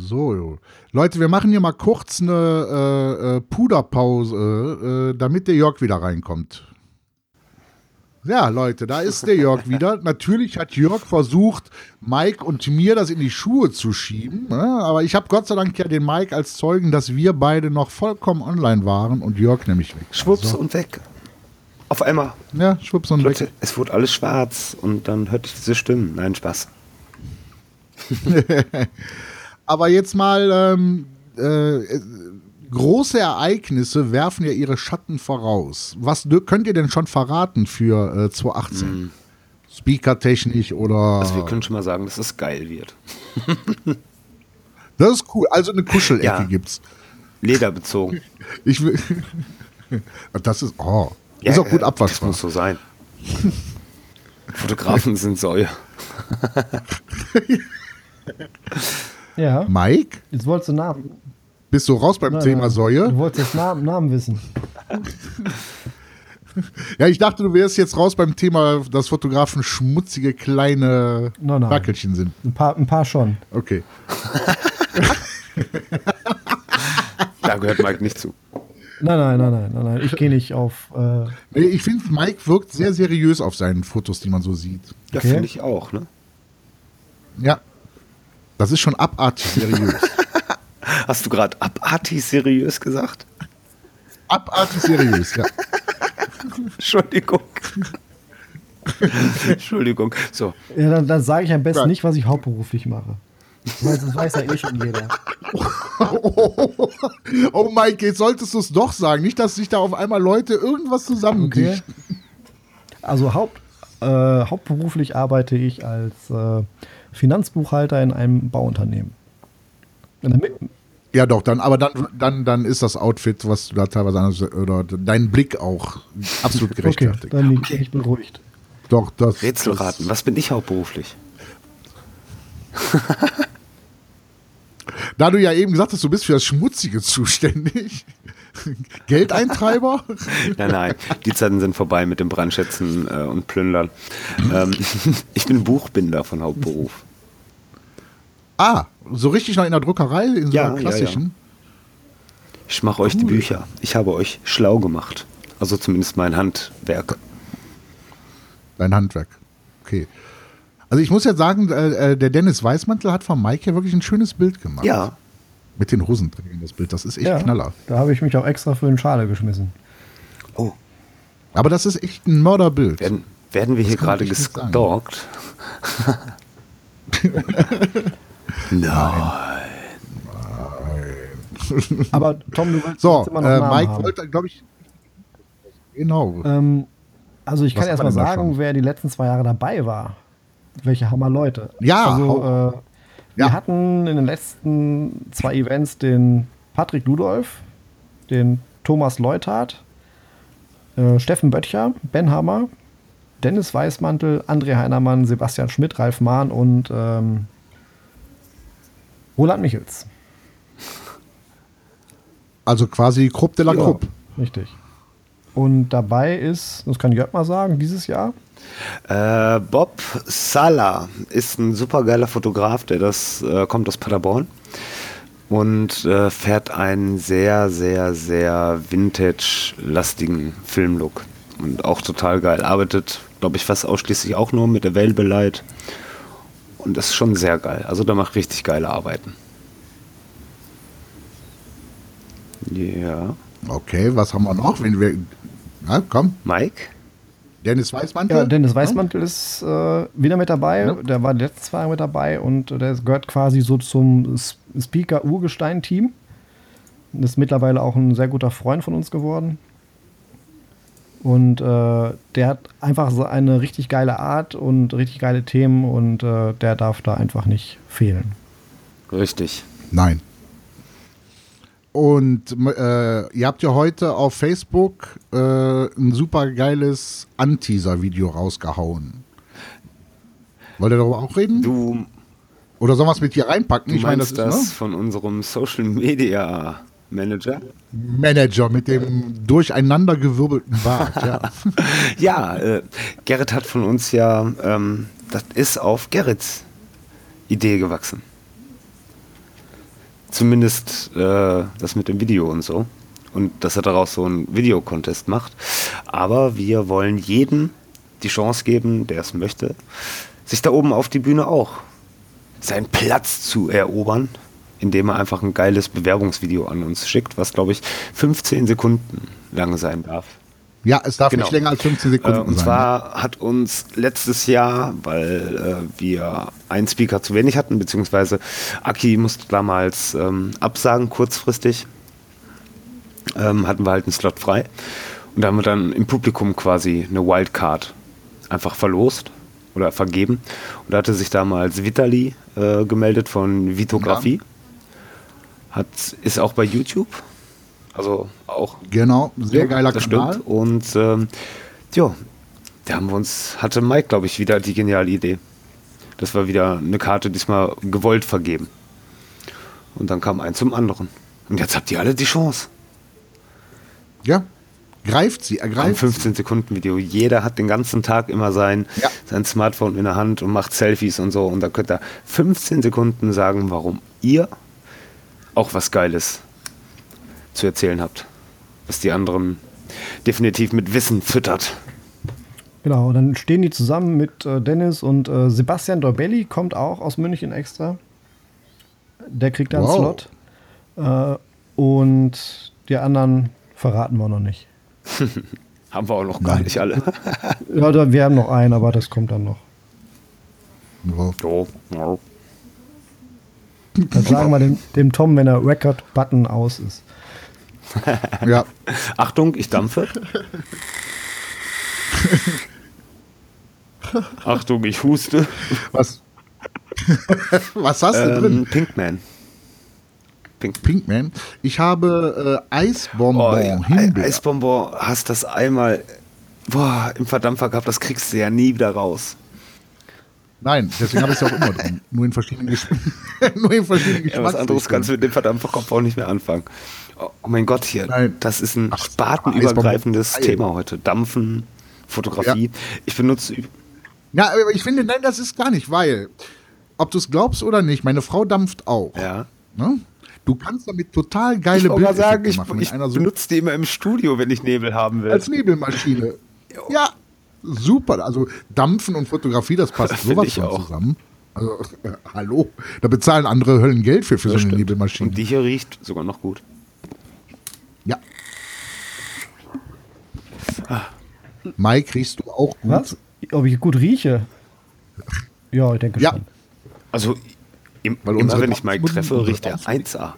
Speaker 1: So. Leute, wir machen hier mal kurz eine äh, äh, Puderpause, äh, damit der Jörg wieder reinkommt. Ja, Leute, da ist der Jörg [laughs] wieder. Natürlich hat Jörg versucht, Mike und mir das in die Schuhe zu schieben. Ne? Aber ich habe Gott sei Dank ja den Mike als Zeugen, dass wir beide noch vollkommen online waren und Jörg nämlich weg.
Speaker 3: Schwupps
Speaker 1: So.
Speaker 3: und weg. Auf einmal.
Speaker 1: Ja, schwupps und weg.
Speaker 3: Leute, es wurde alles schwarz und dann hörte ich diese Stimmen. Nein, Spaß. [laughs]
Speaker 1: Aber jetzt mal, ähm, äh, große Ereignisse werfen ja ihre Schatten voraus. Was könnt ihr denn schon verraten für äh, 2018? Speaker-technisch oder.
Speaker 3: Also wir können schon mal sagen, dass es geil wird.
Speaker 1: das ist cool. Also eine Kuschelecke
Speaker 3: Ja.
Speaker 1: gibt's.
Speaker 3: Lederbezogen. [laughs]
Speaker 1: Ich will. [laughs] das ist. Oh.
Speaker 3: Ja,
Speaker 1: ist auch gut
Speaker 3: äh, Das
Speaker 1: abwaschbar.
Speaker 3: muss so sein. Fotografen sind Säue. [laughs]
Speaker 4: Ja.
Speaker 1: Mike,
Speaker 4: Jetzt wolltest du Namen.
Speaker 1: bist du raus beim
Speaker 4: Nein,
Speaker 1: Thema
Speaker 4: nein.
Speaker 1: Säue?
Speaker 4: Du wolltest jetzt Namen, Namen wissen.
Speaker 1: Ja, ich dachte, du wärst jetzt raus beim Thema, dass Fotografen schmutzige kleine
Speaker 4: Nein, nein.
Speaker 1: Wackelchen sind.
Speaker 4: Ein paar, ein paar schon.
Speaker 1: Okay. [laughs]
Speaker 3: Da gehört Mike nicht zu.
Speaker 4: Nein, nein, nein, nein, nein, nein. Ich gehe nicht auf. Äh,
Speaker 1: Nee, Ich finde, Mike wirkt sehr seriös auf seinen Fotos, die man so sieht.
Speaker 3: Ja,
Speaker 4: Okay.
Speaker 3: finde ich auch, ne?
Speaker 1: Ja. Das ist schon abartig seriös. [laughs]
Speaker 3: Hast du gerade abartig seriös gesagt?
Speaker 1: abartig seriös, ja. [laughs]
Speaker 3: Entschuldigung. [laughs] Entschuldigung. So,
Speaker 4: ja, dann, dann sage ich am besten
Speaker 1: Ja.
Speaker 4: nicht, was ich hauptberuflich mache. Weil das weiß ja eh schon jeder.
Speaker 1: Oh, oh Mike, jetzt solltest du es doch sagen. Nicht, dass sich da auf einmal Leute irgendwas
Speaker 4: Okay.
Speaker 1: zusammendichten.
Speaker 4: Also Haupt, äh, hauptberuflich arbeite ich als äh, Finanzbuchhalter in einem Bauunternehmen. In der Mi-
Speaker 1: Ja, doch, dann, aber dann, dann, dann ist das Outfit, was du da teilweise anders, oder dein Blick auch absolut
Speaker 4: Okay,
Speaker 1: gerechtfertigt.
Speaker 4: dann bin ich beruhigt.
Speaker 1: Doch, das.
Speaker 3: Rätselraten. Was bin ich hauptberuflich? [laughs]
Speaker 1: Da du ja eben gesagt hast, du bist für das Schmutzige zuständig. [laughs] Geldeintreiber?
Speaker 3: Nein, nein, die Zeiten sind vorbei mit dem Brandschätzen äh, und Plündern. Ähm, [laughs] ich bin Buchbinder von Hauptberuf.
Speaker 1: ah, so richtig noch in der Druckerei, in so
Speaker 3: Ja,
Speaker 1: einer
Speaker 3: ja,
Speaker 1: klassischen.
Speaker 3: Ich mache euch die Bücher. Ich habe euch schlau gemacht. Also zumindest mein Handwerk.
Speaker 1: Dein Handwerk. Okay. Also ich muss jetzt sagen, äh, äh, der Dennis Weißmantel hat von Mike ja wirklich ein schönes Bild gemacht.
Speaker 3: Ja,
Speaker 1: Mit den Hosenträgern, das Bild. Das ist echt
Speaker 4: Ja,
Speaker 1: Knaller.
Speaker 4: da habe ich mich auch extra für eine Schale geschmissen.
Speaker 3: oh,
Speaker 1: Aber das ist echt ein Mörderbild.
Speaker 3: werden, werden wir hier
Speaker 1: kann man
Speaker 3: gerade gestalkt? [laughs] Nein.
Speaker 4: Aber Tom, du willst
Speaker 1: So,
Speaker 4: immer noch
Speaker 1: äh,
Speaker 4: Namen
Speaker 1: Mike
Speaker 4: haben.
Speaker 1: wollte, glaube ich. Genau.
Speaker 4: Ähm, also ich
Speaker 1: Was
Speaker 4: kann erst mal sagen,
Speaker 1: schon?
Speaker 4: wer die letzten zwei Jahre dabei war. Welche Hammer-Leute.
Speaker 1: Ja,
Speaker 4: Also, äh, wir
Speaker 1: Ja.
Speaker 4: hatten in den letzten zwei Events den Patrick Ludolf, den Thomas Leuthardt, äh, Steffen Böttcher, Ben Hammer, Dennis Weißmantel, André Heinermann, Sebastian Schmidt, Ralf Mahn und ähm, Roland Michels.
Speaker 1: Also quasi Krupp de la
Speaker 3: Ja.
Speaker 1: Krupp.
Speaker 4: Richtig. Und dabei ist, das kann Jörg mal sagen, dieses Jahr,
Speaker 3: Äh, Bob Sala ist ein supergeiler Fotograf, der das äh, kommt aus Paderborn und äh, fährt einen sehr, sehr, sehr vintage-lastigen Filmlook. Und auch total geil. Arbeitet, glaube ich, fast ausschließlich auch nur mit Available Light. Und das ist schon sehr geil. Also der macht richtig geile Arbeiten. Ja.
Speaker 1: Okay, was haben wir noch? Wenn wir, na, komm,
Speaker 3: Mike?
Speaker 1: Dennis Weißmantel.
Speaker 4: Ja, Dennis Weißmantel ist äh, wieder mit dabei. Der war die letzten zwei Jahre mit dabei und der gehört quasi so zum Speaker-Urgestein-Team. Ist mittlerweile auch ein sehr guter Freund von uns geworden. Und äh, der hat einfach so eine richtig geile Art und richtig geile Themen und äh, der darf da einfach nicht fehlen.
Speaker 3: Richtig.
Speaker 1: Nein. Und äh, ihr habt ja heute auf Facebook äh, ein super geiles Anteaser-Video rausgehauen. Wollt ihr darüber auch reden?
Speaker 3: Du,
Speaker 1: Oder sollen wir es mit hier reinpacken?
Speaker 3: du
Speaker 1: ich meine, das,
Speaker 3: das,
Speaker 1: ist
Speaker 3: von unserem Social Media Manager?
Speaker 1: ne? Manager mit dem durcheinandergewirbelten Bart. ja. [laughs]
Speaker 3: Ja, äh, Gerrit hat von uns ja, ähm, das ist auf Gerrits Idee gewachsen. Zumindest äh, das mit dem Video und so. Und dass er daraus so einen Videocontest macht. Aber wir wollen jedem die Chance geben, der es möchte, sich da oben auf die Bühne auch seinen Platz zu erobern, indem er einfach ein geiles Bewerbungsvideo an uns schickt, was glaube ich 15 Sekunden lang sein darf.
Speaker 1: Ja, es darf
Speaker 3: Genau.
Speaker 1: nicht länger als 15 Sekunden
Speaker 3: Äh, und
Speaker 1: sein.
Speaker 3: zwar hat uns letztes Jahr, weil äh, wir einen Speaker zu wenig hatten, beziehungsweise Aki musste damals ähm, absagen, kurzfristig, ähm, hatten wir halt einen Slot frei. Und da haben wir dann im Publikum quasi eine Wildcard einfach verlost oder vergeben. Und da hatte sich damals Vitali äh, gemeldet von Vitografie. Hat, ist auch bei YouTube. Also auch
Speaker 1: Genau, sehr
Speaker 3: ja,
Speaker 1: geiler
Speaker 3: das
Speaker 1: Kanal.
Speaker 3: Stimmt. Und ähm, ja, da haben wir uns, hatte Mike, glaube ich, wieder die geniale Idee. Das war wieder eine Karte diesmal gewollt vergeben. Und dann kam ein zum anderen. Und jetzt habt ihr alle die Chance.
Speaker 1: Ja, greift sie,
Speaker 3: Ein
Speaker 1: ergreift sie.
Speaker 3: 15 Sekunden Video. Jeder hat den ganzen Tag immer sein,
Speaker 1: Ja.
Speaker 3: sein Smartphone in der Hand und macht Selfies und so. Und da könnt ihr 15 Sekunden sagen, warum ihr auch was Geiles zu erzählen habt. Was die anderen definitiv mit Wissen füttert.
Speaker 4: Genau, dann stehen die zusammen mit äh, Dennis und äh, Sebastian Dorbelli kommt auch aus München extra. Der kriegt dann
Speaker 1: Wow.
Speaker 4: Slot. Äh, und die anderen verraten wir noch nicht. [laughs]
Speaker 3: Haben wir auch noch gar
Speaker 1: Nein.
Speaker 3: nicht alle.
Speaker 4: Ja, da, wir haben noch einen, aber das kommt dann noch.
Speaker 1: Ja.
Speaker 4: Dann sagen wir dem, dem Tom, wenn der Record-Button aus ist.
Speaker 1: Ja, [laughs]
Speaker 3: Achtung, ich dampfe. [laughs] Achtung, ich huste.
Speaker 1: was, [laughs] was hast du drin?
Speaker 3: Ähm, Pinkman. Pink
Speaker 1: Pinkman. Ich habe äh, Eisbonbon,
Speaker 3: Oh, ja.
Speaker 1: Himbeer.
Speaker 3: Eisbonbon, hast das einmal boah, im Verdampfer gehabt, das kriegst du ja nie wieder raus.
Speaker 1: Nein, deswegen habe ich es auch immer drin. Nur in verschiedenen, Gesch Nur in verschiedenen
Speaker 3: Ja, was anderes kannst du mit dem Verdampferkopf auch nicht mehr anfangen. Oh, oh mein Gott, hier,
Speaker 1: Nein.
Speaker 3: das ist ein
Speaker 1: Ach,
Speaker 3: spartenübergreifendes. Thema heute. Dampfen, Fotografie. Ich benutze
Speaker 1: Ja, aber ich finde, nein, das ist gar nicht, weil, ob du es glaubst oder nicht, meine Frau dampft auch.
Speaker 3: ja.
Speaker 1: Ne? Du kannst damit total geile
Speaker 3: Ich sagen, ich,
Speaker 1: machen.
Speaker 3: ich
Speaker 1: einer so
Speaker 3: benutze die immer im Studio, wenn ich Nebel haben will.
Speaker 1: als Nebelmaschine. Ja, super. Also Dampfen und Fotografie, das passt [laughs]
Speaker 3: Finde
Speaker 1: sowas
Speaker 3: ich
Speaker 1: von
Speaker 3: auch.
Speaker 1: zusammen. Also, äh, [laughs] hallo. Da bezahlen andere Höllen Geld für, für so
Speaker 3: Das
Speaker 1: eine
Speaker 3: stimmt.
Speaker 1: Nebelmaschine.
Speaker 3: Und die hier riecht sogar noch gut.
Speaker 1: Mike, riechst du auch gut?
Speaker 4: Was? Ob ich gut rieche? Ja, ich denke
Speaker 1: Ja.
Speaker 4: schon.
Speaker 3: Also im,
Speaker 1: Weil
Speaker 3: immer
Speaker 1: unsere
Speaker 3: wenn ich Mike treffe, riecht er
Speaker 1: Dampfmutten-
Speaker 3: 1A.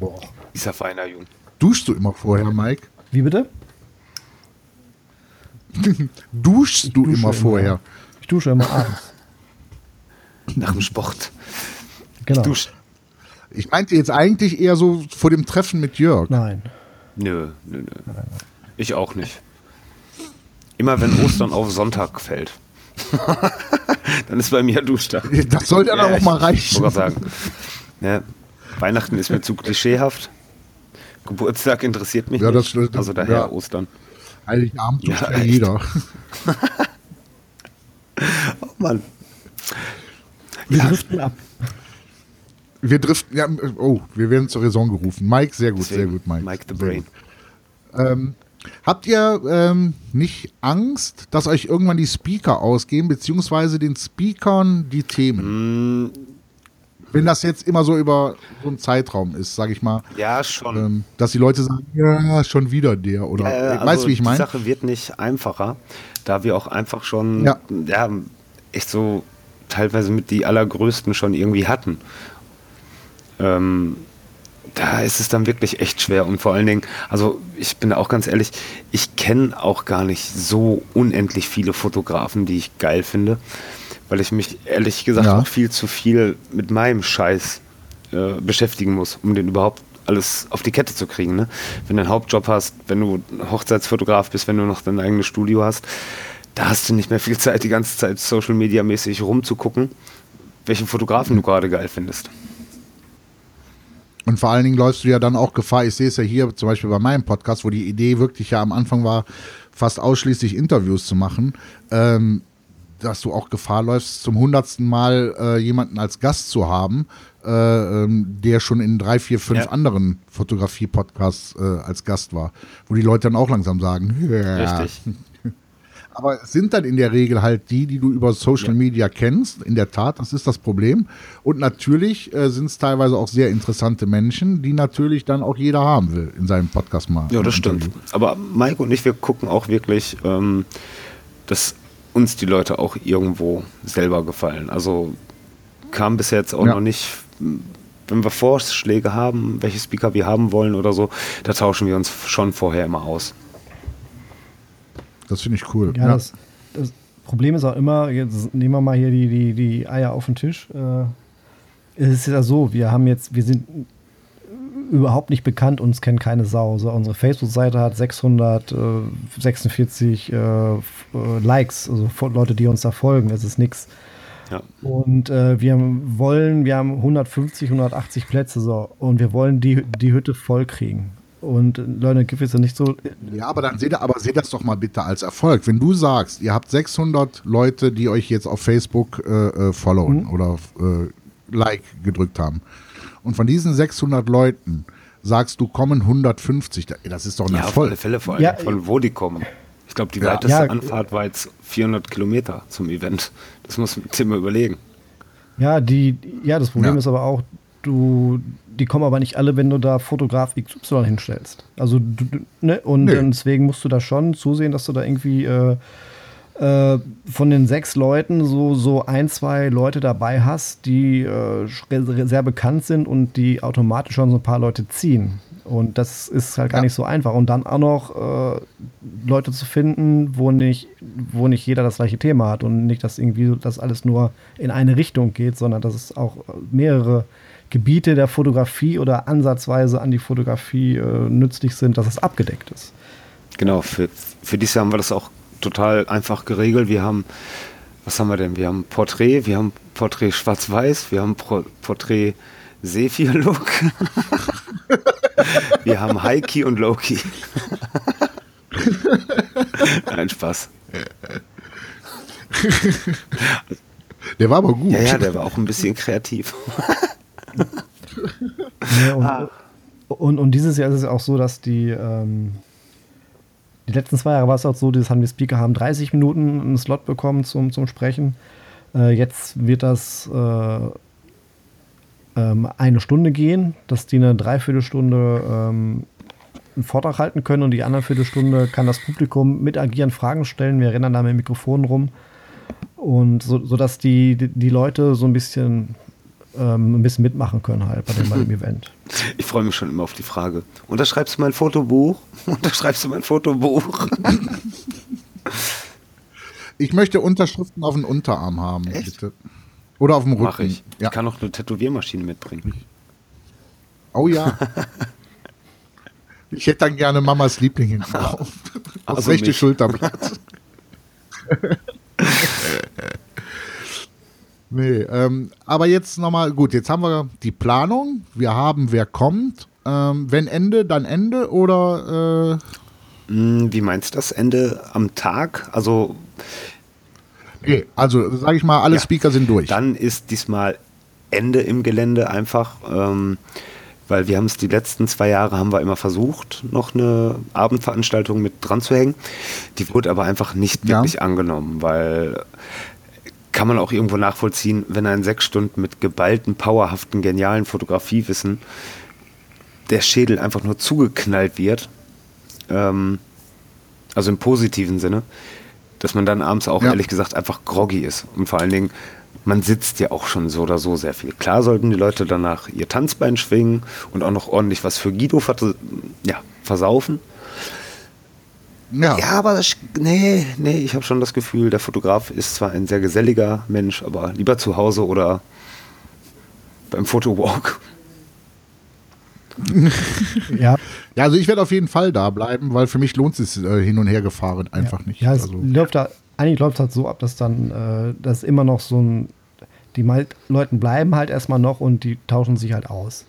Speaker 1: Boah.
Speaker 3: Dieser feiner Jung.
Speaker 1: Duschst du immer vorher, Mike?
Speaker 4: Wie bitte? [laughs]
Speaker 1: Duschst du
Speaker 4: dusche
Speaker 1: immer
Speaker 4: immer.
Speaker 1: vorher?
Speaker 4: Ich dusche immer abends.
Speaker 3: Nach dem Sport.
Speaker 4: Genau.
Speaker 3: Dusch.
Speaker 1: Ich meinte jetzt eigentlich eher so vor dem Treffen mit Jörg.
Speaker 4: Nein.
Speaker 3: Nö, nö, nö. Ich auch nicht. Immer wenn Ostern auf Sonntag fällt. [laughs] dann ist bei mir Duschtag.
Speaker 1: Das sollte dann auch mal
Speaker 3: Ich
Speaker 1: reichen.
Speaker 3: gerade sagen. Ne, Weihnachten ist mir zu klischeehaft. Geburtstag interessiert mich
Speaker 1: Ja, das-
Speaker 3: nicht.
Speaker 1: das-
Speaker 3: also daher
Speaker 1: ja.
Speaker 3: Ostern.
Speaker 1: Heiligabend duscht
Speaker 3: Ja,
Speaker 1: ja, jeder. [laughs]
Speaker 3: Oh Mann.
Speaker 4: Wir driften ab.
Speaker 1: Wir driften, ja, oh, wir werden zur Raison gerufen. Mike, sehr gut, sehr
Speaker 3: Deswegen
Speaker 1: gut, Mike.
Speaker 3: Mike the
Speaker 1: Sehr
Speaker 3: Brain.
Speaker 1: Ähm, habt ihr ähm, nicht Angst, dass euch irgendwann die Speaker ausgehen, beziehungsweise den Speakern die Themen?
Speaker 3: Mm,
Speaker 1: Wenn das jetzt immer so über so einen Zeitraum ist, sage ich mal,
Speaker 3: ja, schon.
Speaker 1: ähm, dass die Leute sagen, ja, schon wieder der oder weißt
Speaker 3: also
Speaker 1: du, wie ich
Speaker 3: Die
Speaker 1: meine?
Speaker 3: Sache wird nicht einfacher, da wir auch einfach schon
Speaker 1: Ja.
Speaker 3: ja. echt so teilweise mit die allergrößten schon irgendwie hatten. Ähm, da ist es dann wirklich echt schwer und vor allen Dingen, also ich bin auch ganz ehrlich, ich kenne auch gar nicht so unendlich viele Fotografen, die ich geil finde, weil ich mich ehrlich gesagt
Speaker 1: Ja.
Speaker 3: auch viel zu viel mit meinem Scheiß äh, beschäftigen muss, um den überhaupt alles auf die Kette zu kriegen. Ne? Wenn du einen Hauptjob hast, wenn du Hochzeitsfotograf bist, wenn du noch dein eigenes Studio hast, da hast du nicht mehr viel Zeit, die ganze Zeit Social Media mäßig rumzugucken, welchen Fotografen du gerade geil findest.
Speaker 1: Und vor allen Dingen läufst du ja dann auch Gefahr, ich sehe es ja hier zum Beispiel bei meinem Podcast, wo die Idee wirklich ja am Anfang war, fast ausschließlich Interviews zu machen, ähm, dass du auch Gefahr läufst, zum hundertsten Mal äh, jemanden als Gast zu haben, äh, ähm, der schon in drei, vier, fünf
Speaker 3: Ja.
Speaker 1: anderen Fotografie-Podcasts äh, als Gast war, wo die Leute dann auch langsam sagen, ja.
Speaker 3: Richtig.
Speaker 1: Aber es sind dann in der Regel halt die, die du über Social Media kennst. In der Tat, das ist das Problem. Und natürlich äh, sind es teilweise auch sehr interessante Menschen, die natürlich dann auch jeder haben will in seinem Podcast mal.
Speaker 3: Ja, das stimmt. Aber Mike und ich, wir gucken auch wirklich, ähm, dass uns die Leute auch irgendwo selber gefallen. Also kam bis jetzt auch
Speaker 1: Ja.
Speaker 3: noch nicht, wenn wir Vorschläge haben, welche Speaker wir haben wollen oder so, da tauschen wir uns schon vorher immer aus.
Speaker 1: Das finde ich cool.
Speaker 4: Ja, Das, das Problem ist auch immer, jetzt nehmen wir mal hier die, die, die Eier auf den Tisch. Äh, es ist ja so, wir haben jetzt, wir sind überhaupt nicht bekannt, uns kennt keine Sau. So, unsere Facebook-Seite hat 646 äh, äh, Likes, also Leute, die uns da folgen. Es ist nichts.
Speaker 3: Ja.
Speaker 4: Und äh, wir wollen, wir haben 150, 180 Plätze so und wir wollen die, die Hütte voll kriegen. Und Learning Give ist ja nicht so.
Speaker 1: Ja, aber dann seht, aber seht das doch mal bitte als Erfolg. Wenn du sagst, ihr habt 600 Leute, die euch jetzt auf Facebook äh, äh, followen mhm. oder äh, Like gedrückt haben. Und von diesen 600 Leuten sagst du, kommen 150. Das ist doch ein
Speaker 3: ja,
Speaker 1: Erfolg.
Speaker 3: Auf alle Fälle, vor allem ja, von wo die kommen. Ich glaube, die ja. weiteste ja, Anfahrt war jetzt 400 Kilometer zum Event. Das muss man sich mal überlegen.
Speaker 4: Ja, die, ja, das Problem ist aber auch, du, die kommen aber nicht alle, wenn du da Fotograf XY hinstellst. Also, du, ne? Und nee. deswegen musst du da schon zusehen, dass du da irgendwie äh, äh, von den sechs Leuten so, so ein, zwei Leute dabei hast, die äh, sehr bekannt sind und die automatisch schon so ein paar Leute ziehen. Und das ist halt gar ja. nicht so einfach. Und dann auch noch äh, Leute zu finden, wo nicht, wo nicht jeder das gleiche Thema hat und nicht, dass irgendwie das alles nur in eine Richtung geht, sondern dass es auch mehrere Gebiete der Fotografie oder ansatzweise an die Fotografie äh, nützlich sind, dass es abgedeckt ist.
Speaker 3: Genau, für, für dieses Jahr haben wir das auch total einfach geregelt. Wir haben, was haben wir denn? Wir haben Porträt, wir haben Porträt Schwarz-Weiß, wir haben Porträt Sephir-Look. [laughs] wir haben High-Key und Low-Key. [laughs] Nein, Spaß.
Speaker 1: Der war aber gut.
Speaker 3: Ja, ja, der war auch ein bisschen kreativ.
Speaker 4: Ja, und, ah. und, und, dieses Jahr ist es auch so, dass die, ähm, die letzten zwei Jahre war es auch so, die Speaker haben 30 Minuten einen Slot bekommen zum, zum Sprechen. Äh, jetzt wird das äh, ähm, eine Stunde gehen, dass die eine Dreiviertelstunde ähm, einen Vortrag halten können und die andere Viertelstunde kann das Publikum mit agieren, Fragen stellen. Wir rennen da mit Mikrofonen rum. Und so, sodass die, die, die Leute so ein bisschen ähm, ein bisschen mitmachen können halt bei dem, bei dem Event.
Speaker 3: Ich freue mich schon immer auf die Frage. Unterschreibst du mein Fotobuch? [laughs] Unterschreibst du mein Fotobuch? [laughs]
Speaker 1: ich möchte Unterschriften auf den Unterarm haben, Echt? bitte. Oder auf dem Rücken. Mach
Speaker 3: ich. Ja. Ich kann auch eine Tätowiermaschine mitbringen.
Speaker 1: Oh ja. [laughs] ich hätte dann gerne Mamas Liebling hinten drauf. Das also rechte mich. Schulterblatt. Nee, ähm, aber jetzt nochmal, gut, jetzt haben wir die Planung, wir haben, wer kommt. Ähm, wenn Ende, dann Ende oder?
Speaker 3: Äh hm, Wie meinst du das? Ende am Tag? Also
Speaker 1: Okay, also sage ich mal, alle ja, Speaker sind durch.
Speaker 3: Dann ist diesmal Ende im Gelände einfach, ähm, weil wir haben es die letzten zwei Jahre haben wir immer versucht, noch eine Abendveranstaltung mit dran zu hängen. Die wurde aber einfach nicht wirklich ja. angenommen, weil kann man auch irgendwo nachvollziehen, wenn ein sechs Stunden mit geballten, powerhaften, genialen Fotografiewissen der Schädel einfach nur zugeknallt wird, ähm, also im positiven Sinne, dass man dann abends auch ja. ehrlich gesagt einfach groggy ist. Und vor allen Dingen, man sitzt ja auch schon so oder so sehr viel. Klar sollten die Leute danach ihr Tanzbein schwingen und auch noch ordentlich was für Guido ja, versaufen. Ja. ja, aber das, nee, nee, ich habe schon das Gefühl, der Fotograf ist zwar ein sehr geselliger Mensch, aber lieber zu Hause oder beim Fotowalk. [laughs]
Speaker 1: ja. ja, also ich werde auf jeden Fall da bleiben, weil für mich lohnt es äh, hin und her gefahren einfach
Speaker 4: ja.
Speaker 1: nicht.
Speaker 4: Ja,
Speaker 1: es
Speaker 4: also. läuft da, eigentlich läuft es halt so ab, dass dann äh, das immer noch so ein, die Leute bleiben halt erstmal noch und die tauschen sich halt aus.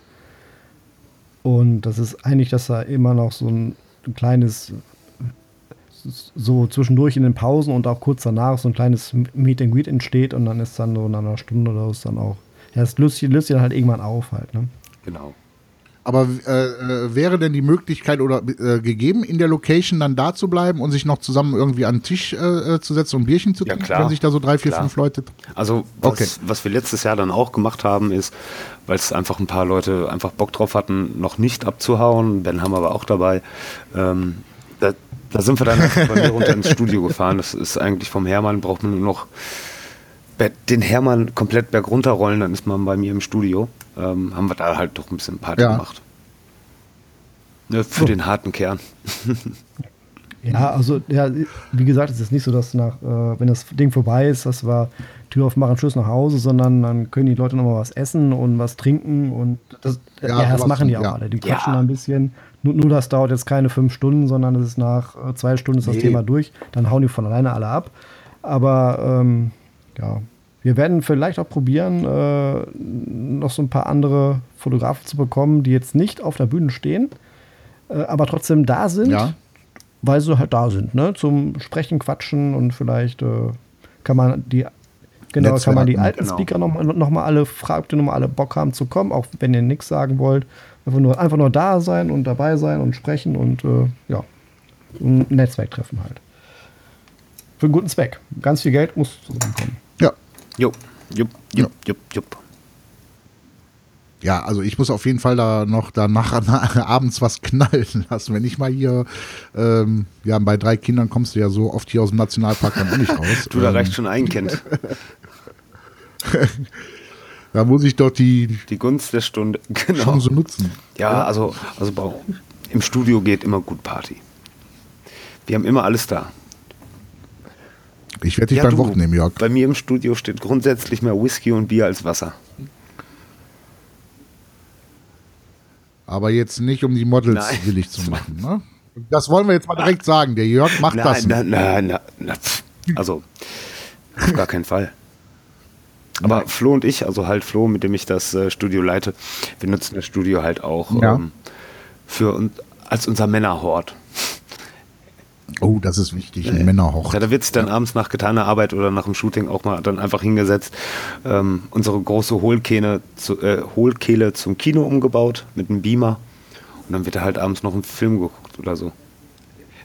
Speaker 4: Und das ist eigentlich, dass da immer noch so ein, ein kleines so zwischendurch in den Pausen und auch kurz danach so ein kleines Meet and Greet entsteht und dann ist dann so nach einer Stunde oder so ist dann auch. Ja, es löst, löst sich dann halt irgendwann auf halt, ne?
Speaker 3: Genau.
Speaker 1: Aber äh, äh, wäre denn die Möglichkeit oder äh, gegeben, in der Location dann da zu bleiben und sich noch zusammen irgendwie an den Tisch äh, äh zu setzen und ein Bierchen zu trinken,
Speaker 3: ja,
Speaker 1: wenn sich da so drei, vier,
Speaker 3: klar.
Speaker 1: fünf Leute.
Speaker 3: Also was, okay. was wir letztes Jahr dann auch gemacht haben, ist, weil es einfach ein paar Leute einfach Bock drauf hatten, noch nicht abzuhauen. Ben haben wir aber auch dabei. Ähm, da, sind wir dann bei mir runter ins Studio gefahren. Das ist eigentlich vom Hermann, braucht man nur noch den Hermann komplett bergunter rollen, dann ist man bei mir im Studio ähm, haben wir da halt doch ein bisschen Party ja. gemacht. Ja, für oh. den harten Kern.
Speaker 4: ja, also ja, wie gesagt, es ist nicht so, dass nach, äh, wenn das Ding vorbei ist, dass wir Tür aufmachen, Schluss nach Hause, sondern dann können die Leute nochmal was essen und was trinken und das, ja, ja das machen die auch ja. alle. Die quatschen ja. ein bisschen. Nur, nur, das dauert jetzt keine fünf Stunden, sondern es ist nach äh, zwei Stunden ist das nee. Thema durch. Dann hauen die von alleine alle ab. Aber ähm, ja, wir werden vielleicht auch probieren, äh, noch so ein paar andere Fotografen zu bekommen, die jetzt nicht auf der Bühne stehen, äh, aber trotzdem da sind,
Speaker 1: Ja.
Speaker 4: weil sie halt da sind, ne? Zum Sprechen, Quatschen und vielleicht äh, kann man die genau, kann man die
Speaker 1: Netzwerken,
Speaker 4: alten
Speaker 3: genau.
Speaker 4: Speaker noch, noch mal alle, fragt ihr noch mal alle Bock haben zu kommen, auch wenn ihr nichts sagen wollt. Einfach nur, einfach nur da sein und dabei sein und sprechen und äh, ja, ein Netzwerktreffen halt. Für einen guten Zweck. Ganz viel Geld muss zusammenkommen.
Speaker 1: Ja.
Speaker 3: Jupp, jupp, jupp, jupp, jupp.
Speaker 1: Ja, also ich muss auf jeden Fall da noch danach [laughs] abends was knallen lassen. Wenn ich mal hier, ähm, ja, bei drei Kindern kommst du ja so oft hier aus dem Nationalpark dann auch nicht raus. [laughs]
Speaker 3: Du, da
Speaker 1: ähm,
Speaker 3: reicht schon ein Kind. [laughs]
Speaker 1: Da muss ich doch die
Speaker 3: Die Gunst der Stunde. Genau.
Speaker 1: Chance nutzen.
Speaker 3: Ja, also, also bei- im Studio geht immer gut Party. Wir haben immer alles da.
Speaker 1: Ich werde dich
Speaker 3: Ja,
Speaker 1: beim
Speaker 3: du,
Speaker 1: Wort nehmen, Jörg.
Speaker 3: Bei mir im Studio steht grundsätzlich mehr Whisky und Bier als Wasser.
Speaker 1: Aber jetzt nicht, um die Models
Speaker 3: Nein.
Speaker 1: willig zu [laughs] machen. Ne? Das wollen wir jetzt mal direkt sagen. Der Jörg macht das.
Speaker 3: Nein, nein, nein, nein, nein. pff. Also, auf gar keinen Fall. Aber Flo und ich, also halt Flo, mit dem ich das äh, Studio leite, wir nutzen das Studio halt auch
Speaker 1: Ja.
Speaker 3: ähm, für als unser Männerhort.
Speaker 1: Oh, das ist wichtig. Ein Männerhoch.
Speaker 3: Ja, da wird sich dann abends nach getaner Arbeit oder nach dem Shooting auch mal dann einfach hingesetzt, ähm, unsere große Hohlkehle, zu, äh, Hohlkehle zum Kino umgebaut mit einem Beamer und dann wird da halt abends noch ein Film geguckt oder so.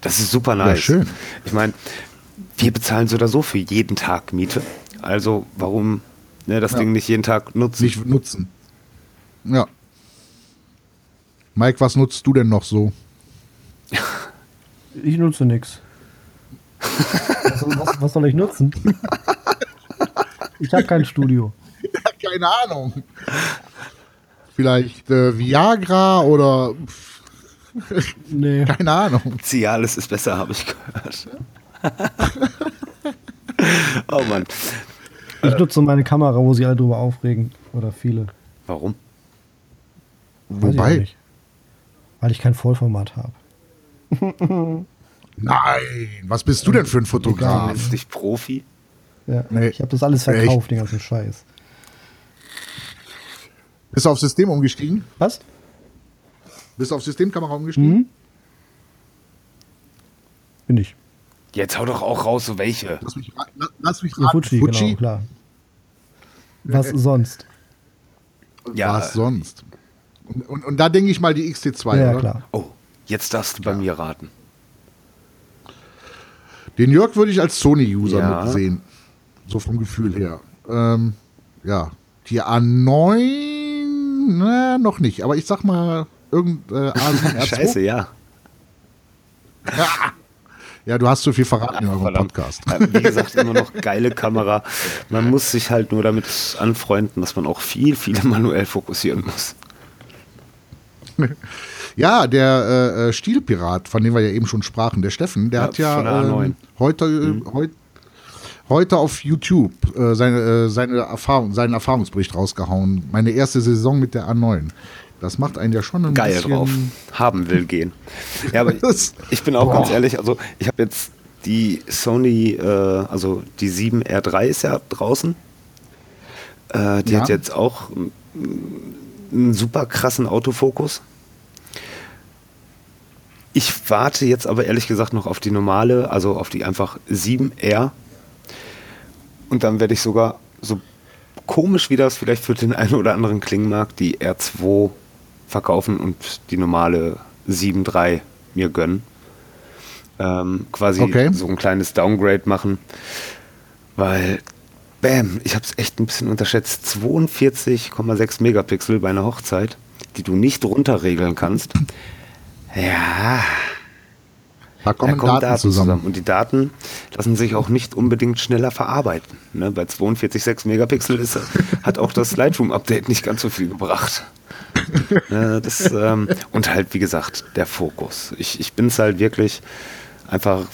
Speaker 3: Das ist super nice.
Speaker 1: schön.
Speaker 3: Ich meine, wir bezahlen so oder so für jeden Tag Miete. Also warum ne, das Ding nicht jeden Tag nutzen?
Speaker 1: Nicht nutzen. Ja. Mike, was nutzt du denn noch so?
Speaker 4: Ich nutze nichts. Was, was, was soll ich nutzen? Ich habe kein Studio.
Speaker 1: Keine Ahnung. Vielleicht äh, Viagra oder [laughs]
Speaker 4: Nee.
Speaker 1: keine Ahnung.
Speaker 3: Cialis ist besser, habe ich gehört. [laughs] oh Mann.
Speaker 4: Ich nutze meine Kamera, wo sie alle drüber aufregen. Oder viele.
Speaker 3: Warum?
Speaker 4: Weiß ich
Speaker 1: Wobei,
Speaker 4: nicht. Weil ich kein Vollformat habe. [laughs]
Speaker 1: nein, was bist du denn für ein
Speaker 3: Du
Speaker 1: Fotograf?
Speaker 3: bist nicht Profi?
Speaker 4: Ja,
Speaker 1: Nee.
Speaker 4: Ich habe das alles verkauft, den ganzen Scheiß.
Speaker 1: Bist du auf System umgestiegen?
Speaker 4: Was?
Speaker 1: Bist du auf Systemkamera umgestiegen?
Speaker 4: Mhm. Bin ich.
Speaker 3: Jetzt hau doch auch raus, so welche.
Speaker 1: Lass mich, ra- la- lass mich
Speaker 4: Ja,
Speaker 1: raten.
Speaker 4: Fuji, genau, klar. Was sonst?
Speaker 3: Ja,
Speaker 1: Was sonst? Und, und, und da denke ich mal die XT2,
Speaker 4: Ja, ja,
Speaker 1: oder?
Speaker 4: klar.
Speaker 3: Oh, jetzt darfst du bei mir raten.
Speaker 1: Den Jörg würde ich als Sony-User
Speaker 3: Ja.
Speaker 1: sehen. So vom Gefühl her. Ähm, ja. Die A9, na, noch nicht. Aber ich sag mal, irgend äh, A7 R2. [laughs]
Speaker 3: Scheiße, ja. [laughs]
Speaker 1: Ja, du hast zu viel verraten in eurem
Speaker 3: Verdammt.
Speaker 1: Podcast.
Speaker 3: Äh, Wie gesagt, immer noch geile Kamera. Man muss sich halt nur damit anfreunden, dass man auch viel, viel manuell fokussieren muss. [laughs]
Speaker 1: Ja, der äh, äh, Stielpirat, von dem wir ja eben schon sprachen, der Steffen, der
Speaker 3: Ja,
Speaker 1: hat ja
Speaker 3: von der A9.
Speaker 1: ähm, heute, äh, heut, heute auf YouTube äh, seine, äh, seine Erfahrung, seinen Erfahrungsbericht rausgehauen. Meine erste Saison mit der A9. Das macht einen ja schon ein
Speaker 3: Geil
Speaker 1: bisschen.
Speaker 3: drauf. Haben will gehen. Ja, aber [laughs]
Speaker 1: Das-
Speaker 3: ich bin auch
Speaker 1: Boah.
Speaker 3: ganz ehrlich, also ich habe jetzt die Sony, äh, also die 7R3 ist ja draußen. Äh, die
Speaker 1: Ja.
Speaker 3: hat jetzt auch einen super krassen Autofokus. Ich warte jetzt aber ehrlich gesagt noch auf die normale, also auf die einfach 7R. Und dann werde ich sogar, so komisch wie das vielleicht für den [laughs] einen oder anderen klingen mag, die R2 verkaufen und die normale 7.3 mir gönnen. Ähm, quasi
Speaker 1: Okay.
Speaker 3: so ein kleines Downgrade machen. Weil, bam, ich habe es echt ein bisschen unterschätzt. 42,6 Megapixel bei einer Hochzeit, die du nicht runterregeln kannst. Ja,
Speaker 1: Da kommen
Speaker 3: da
Speaker 1: Daten, zusammen.
Speaker 3: Und die Daten lassen sich auch nicht unbedingt schneller verarbeiten. Ne? Bei 42,6 Megapixel ist, hat auch das Lightroom-Update nicht ganz so viel gebracht. ne, das, ähm, und halt, wie gesagt, der Fokus. Ich, ich bin es halt wirklich einfach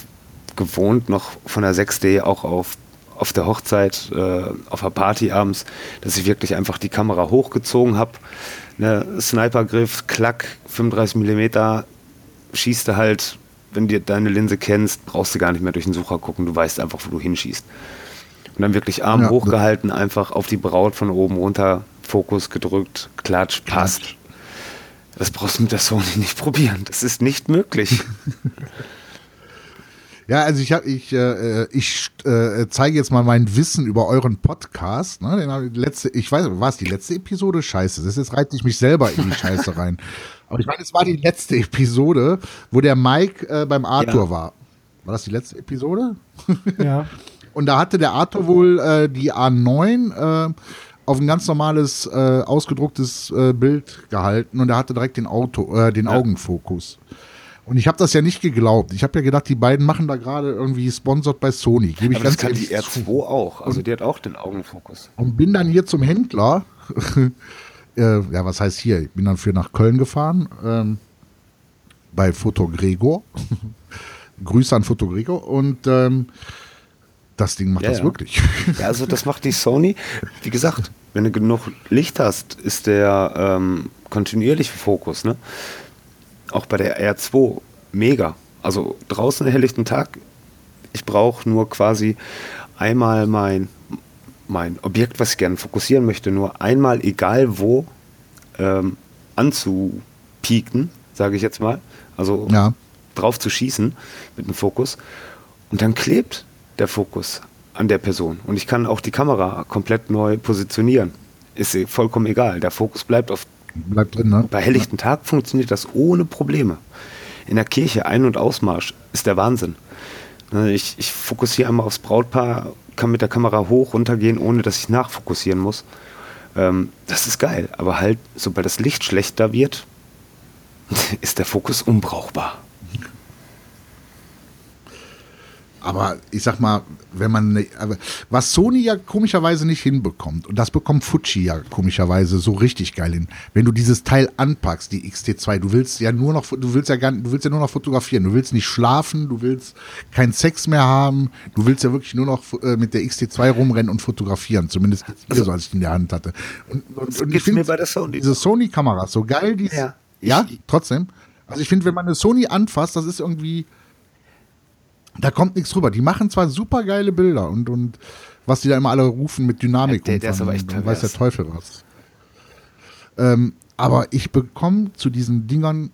Speaker 3: gewohnt, noch von der 6D auch auf, auf der Hochzeit, äh, auf der Party abends, dass ich wirklich einfach die Kamera hochgezogen habe. Ne, Snipergriff, Klack, 35 Millimeter, schießt du halt, wenn du deine Linse kennst, brauchst du gar nicht mehr durch den Sucher gucken, du weißt einfach, wo du hinschießt. Und dann wirklich Arm
Speaker 1: Ja.
Speaker 3: hochgehalten, einfach auf die Braut von oben runter, Fokus gedrückt, klatsch, passt. Das brauchst du mit der Sony nicht probieren. Das ist nicht möglich. [laughs]
Speaker 1: Ja, also ich, hab, ich, äh, ich äh, zeige jetzt mal mein Wissen über euren Podcast. Ne? Den hab ich, letzte, ich weiß, war es die letzte Episode? Scheiße, das jetzt reite ich mich selber in die Scheiße rein. [laughs] Aber ich meine, es war die letzte Episode, wo der Mike äh, beim Arthur
Speaker 3: Ja.
Speaker 1: war. War das die letzte Episode?
Speaker 4: Ja. [laughs]
Speaker 1: Und da hatte der Arthur wohl äh, die A9 äh, auf ein ganz normales, äh, ausgedrucktes äh, Bild gehalten und er hatte direkt den, Auto, äh, den Augenfokus. Und ich habe das ja nicht geglaubt. Ich habe ja gedacht, die beiden machen da gerade irgendwie sponsored bei Sony. Gebe ich
Speaker 3: Aber das
Speaker 1: ganz
Speaker 3: kann die
Speaker 1: ehrlich zu.
Speaker 3: R2 auch. Also die hat auch den Augenfokus.
Speaker 1: Und bin dann hier zum Händler. [laughs] äh, ja, was heißt hier? Ich bin dann für nach Köln gefahren. Ähm, bei Foto Gregor. [laughs] Grüße an Foto Gregor. Und ähm, das Ding macht
Speaker 3: Ja,
Speaker 1: das
Speaker 3: ja.
Speaker 1: wirklich. [laughs]
Speaker 3: Ja, also das macht die Sony. Wie gesagt, wenn du genug Licht hast, ist der ähm, kontinuierliche Fokus, ne? Auch bei der R2 mega. Also draußen helllichten Tag. Ich brauche nur quasi einmal mein, mein Objekt, was ich gerne fokussieren möchte, nur einmal, egal wo, ähm, anzupieken, sage ich jetzt mal. Also
Speaker 1: ja.
Speaker 3: drauf zu schießen mit dem Fokus. Und dann klebt der Fokus an der Person. Und ich kann auch die Kamera komplett neu positionieren. Ist eh vollkommen egal. Der Fokus bleibt auf.
Speaker 1: Bleibt drin, ne?
Speaker 3: Bei helllichten Tag funktioniert das ohne Probleme. In der Kirche Ein- und Ausmarsch ist der Wahnsinn. Ne, Ich, ich fokussiere einmal aufs Brautpaar, kann mit der Kamera hoch, runter gehen, ohne dass ich nachfokussieren muss. Ähm, das ist geil. Aber halt, sobald das Licht schlechter wird, [laughs] ist der Fokus unbrauchbar.
Speaker 1: Aber ich sag mal, wenn man, ne- was Sony ja komischerweise nicht hinbekommt, und das bekommt Fuji ja komischerweise so richtig geil hin, wenn du dieses Teil anpackst, die XT2, du willst ja nur noch, du willst ja gar, du willst ja nur noch fotografieren, du willst nicht schlafen, du willst keinen Sex mehr haben, du willst ja wirklich nur noch äh, mit der XT2 rumrennen und fotografieren, zumindest mir so, als ich die in der Hand hatte. Und, und, und ich finde
Speaker 3: bei der Sony
Speaker 1: diese Sony-Kamera so geil, die
Speaker 3: Ja.
Speaker 1: ja,
Speaker 3: Ich-
Speaker 1: trotzdem. Also ich finde, wenn man eine Sony anfasst, das ist irgendwie, da kommt nichts drüber. Die machen zwar super geile Bilder und, und was die da immer alle rufen mit Dynamik
Speaker 3: Der- der ist
Speaker 1: und
Speaker 3: aber echt
Speaker 1: dann weiß der. Teufel was. Ähm, aber ich bekomme zu diesen Dingern,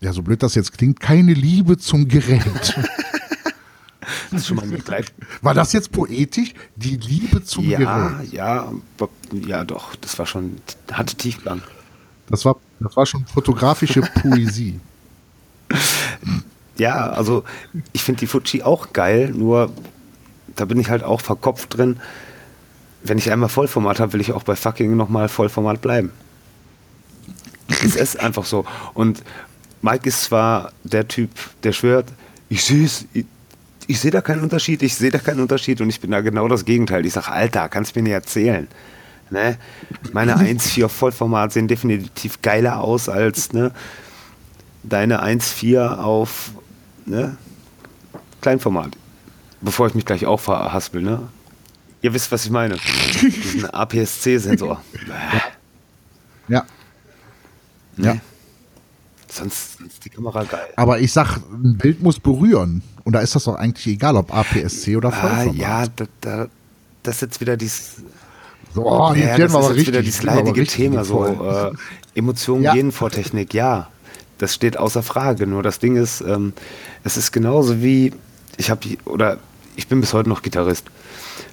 Speaker 1: ja, so blöd das jetzt klingt, keine Liebe zum Gerät. [laughs]
Speaker 3: Das ist schon mal.
Speaker 1: War das jetzt poetisch? Die Liebe zum
Speaker 3: Ja,
Speaker 1: Gerät.
Speaker 3: ja, ja, doch. Das war schon, hatte Tiefgang.
Speaker 1: Das war, das war schon fotografische [laughs] Poesie. [laughs]
Speaker 3: Ja, also ich finde die Fuji auch geil, nur da bin ich halt auch verkopft drin. Wenn ich einmal Vollformat habe, will ich auch bei fucking nochmal Vollformat bleiben. Es ist [laughs] einfach so. Und Mike ist zwar der Typ, der schwört, ich sehe es, ich, ich sehe da keinen Unterschied, ich sehe da keinen Unterschied und ich bin da genau das Gegenteil. Ich sage, Alter, kannst mir nicht erzählen. Ne? Meine [laughs] 1.4 Vollformat sehen definitiv geiler aus als ne, deine 1.4 auf ne, Kleinformat. Bevor ich mich gleich auch verhaspel, ne? Ihr wisst, was ich meine. Diesen APS-C-Sensor.
Speaker 1: Ja.
Speaker 3: Ne?
Speaker 1: Ja.
Speaker 3: Sonst ist die Kamera geil.
Speaker 1: Aber ich sag, ein Bild muss berühren. Und da ist das doch eigentlich egal, ob APS-C oder
Speaker 3: Ah,
Speaker 1: Vollformat.
Speaker 3: ja, da, da, das ist jetzt wieder dieses,
Speaker 1: So, oh,
Speaker 3: ja, das
Speaker 1: wir
Speaker 3: ist jetzt wieder
Speaker 1: richtig,
Speaker 3: dieses
Speaker 1: wir aber
Speaker 3: leidige Thema. So, äh, Emotionen
Speaker 1: Ja.
Speaker 3: gehen vor Technik, ja. Das steht außer Frage. Nur das Ding ist, ähm, es ist genauso wie, ich habe, oder ich bin bis heute noch Gitarrist.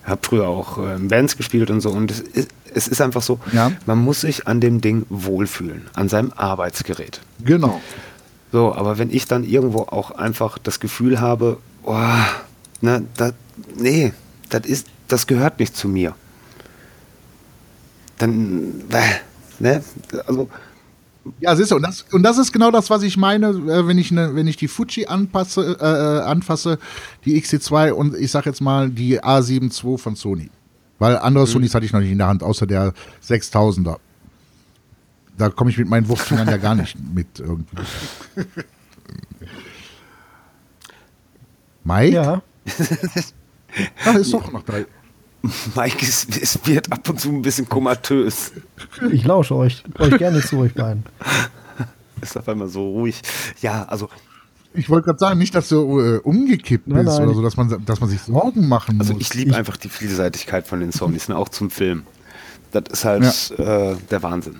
Speaker 3: Habe früher auch äh, Bands gespielt und so. Und es ist, es ist einfach so,
Speaker 1: Ja.
Speaker 3: man muss sich an dem Ding wohlfühlen, an seinem Arbeitsgerät.
Speaker 1: Genau.
Speaker 3: So, aber wenn ich dann irgendwo auch einfach das Gefühl habe, oh, ne, das, nee, das ist, das gehört nicht zu mir. Dann, äh, ne, also,
Speaker 1: Ja, siehst du, und das, und das ist genau das, was ich meine, äh, wenn ich, ne, wenn ich die Fuji anpasse, äh, äh, anfasse, die XT2 und ich sag jetzt mal die A7 II von Sony. Weil andere Sonys hatte ich noch nicht in der Hand, außer der 6000er. Da komme ich mit meinen Wurfingern ja gar nicht mit irgendwie. [laughs] Mike?
Speaker 4: Ja.
Speaker 1: Ah, ist doch noch drei.
Speaker 3: Mike ist, es wird ab und zu ein bisschen komatös.
Speaker 4: Ich lausche euch, euch gerne zu, euch beiden.
Speaker 3: Ist auf einmal so ruhig. Ja, also,
Speaker 1: Ich wollte gerade sagen, nicht, dass du äh, umgekippt
Speaker 4: Nein,
Speaker 1: bist
Speaker 4: nein.
Speaker 1: oder so, dass man, dass man sich Sorgen machen
Speaker 3: also
Speaker 1: muss.
Speaker 3: ich liebe einfach die Vielseitigkeit von den ne, auch zum Film. Das ist halt äh, der Wahnsinn.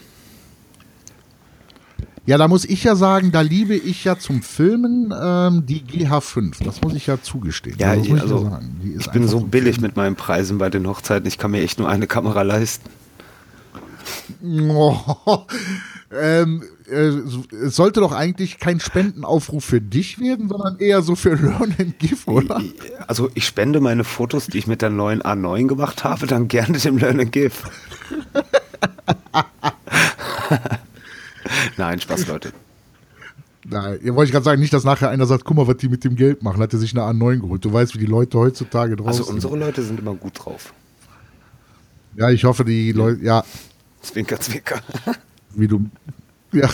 Speaker 1: Ja, da muss ich ja sagen, da liebe ich ja zum Filmen ähm, die GH5. Das muss ich ja zugestehen.
Speaker 3: Ja,
Speaker 1: das muss
Speaker 3: also,
Speaker 1: ja
Speaker 3: ich bin so billig
Speaker 1: Filmen.
Speaker 3: mit meinen Preisen bei den Hochzeiten. Ich kann mir echt nur eine Kamera leisten.
Speaker 1: Oh, [laughs] ähm, äh, es sollte doch eigentlich kein Spendenaufruf für dich werden, sondern eher so für Learn and Give, oder?
Speaker 3: Also ich spende meine Fotos, die ich mit der neuen A9 gemacht habe, dann gerne dem Learn and Give. [laughs] [laughs] Nein, Spaß, Leute.
Speaker 1: Nein, ihr wollte ich gerade sagen, nicht, dass nachher einer sagt, guck mal, was die mit dem Geld machen. Hat er sich eine A9 geholt. Du weißt, wie die Leute heutzutage drauf
Speaker 3: Also
Speaker 1: sind.
Speaker 3: unsere Leute sind immer gut drauf.
Speaker 1: Ja, ich hoffe, die Leute, ja,
Speaker 3: Zwinker, zwinker. [laughs]
Speaker 1: wie du. Ja.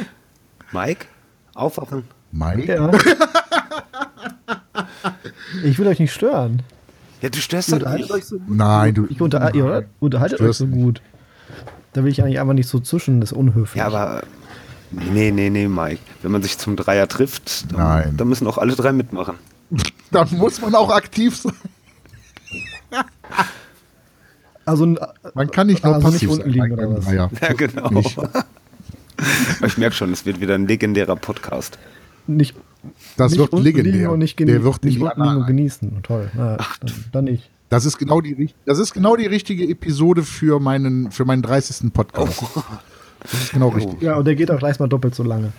Speaker 1: [laughs]
Speaker 3: Mike, aufwachen.
Speaker 1: Mike?
Speaker 4: Ja. ich will euch nicht stören.
Speaker 3: Ja, du störst doch
Speaker 4: unterhaltet
Speaker 3: nicht.
Speaker 4: euch so,
Speaker 1: Nein, du.
Speaker 4: ich unter, ihr unterhaltet euch so
Speaker 1: nicht.
Speaker 4: gut. Da will ich eigentlich einfach nicht so zwischen, das ist unhöflich.
Speaker 3: Ja, aber nee, nee, nee, Mike. Wenn man sich zum Dreier trifft, dann,
Speaker 1: Nein.
Speaker 3: dann müssen auch alle drei mitmachen. [laughs]
Speaker 1: Dann muss man auch aktiv sein. [laughs]
Speaker 4: also, ein-
Speaker 1: Man kann nicht nur
Speaker 4: also nicht
Speaker 1: passiv
Speaker 4: unten
Speaker 1: sein.
Speaker 4: liegen oder was?
Speaker 1: Dreier.
Speaker 3: Ja, genau.
Speaker 1: Nicht. [laughs]
Speaker 3: Ich merke schon, es wird wieder ein legendärer Podcast.
Speaker 4: nicht,
Speaker 1: Das
Speaker 4: nicht
Speaker 1: wird legendär.
Speaker 4: und nicht,
Speaker 1: Der wird
Speaker 4: nicht unten liegen und genießen. Toll. Na, dann, dann nicht.
Speaker 1: Das ist genau die, das ist genau die richtige Episode für meinen, für meinen 30. Podcast. Das ist genau richtig.
Speaker 4: Ja, und der geht auch gleich mal doppelt so lange.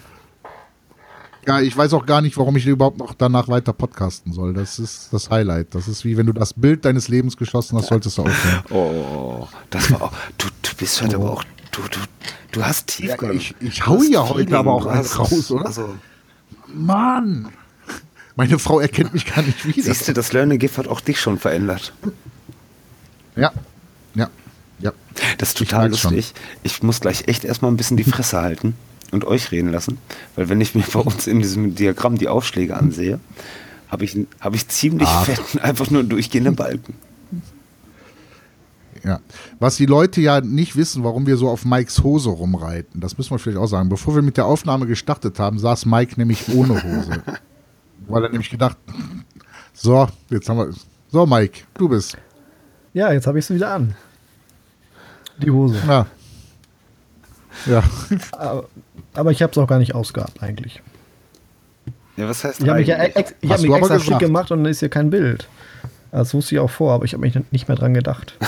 Speaker 1: Ja, ich weiß auch gar nicht, warum ich überhaupt noch danach weiter podcasten soll. Das ist das Highlight. Das ist wie wenn du das Bild deines Lebens geschossen hast, solltest du aufhören.
Speaker 3: Oh, das war auch. Du, du bist heute aber auch. Du, du, du hast Tiefgang.
Speaker 1: Ja, ich- ich hau ja heute aber auch eins raus, oder?
Speaker 3: Also,
Speaker 1: Mann! Meine Frau erkennt mich gar nicht wieder.
Speaker 3: siehst du, das Learning Gift hat auch dich schon verändert.
Speaker 1: Ja, ja, ja.
Speaker 3: Das ist total
Speaker 1: schon.
Speaker 3: lustig. Ich muss gleich echt erstmal ein bisschen die Fresse halten und euch reden lassen. Weil wenn ich mir bei uns in diesem Diagramm die Aufschläge ansehe, habe ich, hab ich ziemlich
Speaker 1: Ah.
Speaker 3: fetten, [laughs] einfach nur durchgehende Balken.
Speaker 1: Ja. Was die Leute ja nicht wissen, warum wir so auf Mikes Hose rumreiten, das müssen wir vielleicht auch sagen. Bevor wir mit der Aufnahme gestartet haben, saß Mike nämlich ohne Hose. [laughs] Weil er nämlich gedacht, so, jetzt haben wir. So, Mike, du bist.
Speaker 4: Ja, jetzt habe ich es wieder an. Die Hose.
Speaker 1: Ja. Ja.
Speaker 4: Aber, aber ich habe es auch gar nicht ausgehabt eigentlich.
Speaker 3: Ja, was heißt
Speaker 4: Ich habe mich, ja
Speaker 3: eigentlich?
Speaker 4: ex, ich hab mich extra schick
Speaker 1: gesagt.
Speaker 4: gemacht und dann ist hier kein Bild. Das wusste ich auch vor, aber ich habe mich nicht mehr dran gedacht. [laughs]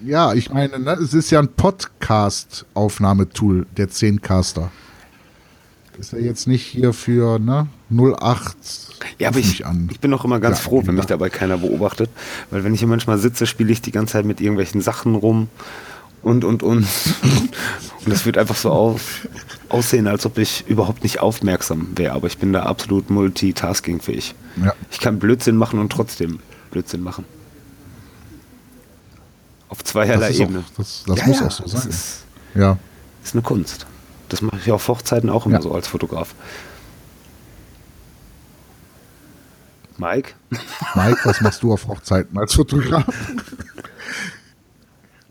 Speaker 1: Ja, ich meine, ne, es ist ja ein Podcast-Aufnahmetool, der 10-Caster. Ist ja jetzt nicht hier für ne, 08.
Speaker 3: Ja, aber ich,
Speaker 1: mich an.
Speaker 3: ich bin auch immer ganz
Speaker 1: Ja,
Speaker 3: froh, wenn mich
Speaker 1: ja.
Speaker 3: dabei keiner beobachtet. Weil wenn ich hier manchmal sitze, spiele ich die ganze Zeit mit irgendwelchen Sachen rum und, und, und. [laughs] und es wird einfach so auf, aussehen, als ob ich überhaupt nicht aufmerksam wäre. Aber ich bin da absolut multitaskingfähig.
Speaker 1: Ja.
Speaker 3: Ich kann Blödsinn machen und trotzdem Blödsinn machen. Auf zweierlei
Speaker 1: Das ist auch-
Speaker 3: Ebene.
Speaker 1: das- das muss auch so
Speaker 3: das
Speaker 1: sein.
Speaker 3: Ist,
Speaker 1: Ja.
Speaker 3: ist eine Kunst. Das mache ich auf Hochzeiten auch immer
Speaker 1: Ja.
Speaker 3: so als Fotograf. Mike?
Speaker 1: Mike, was machst du auf Hochzeiten als Fotograf?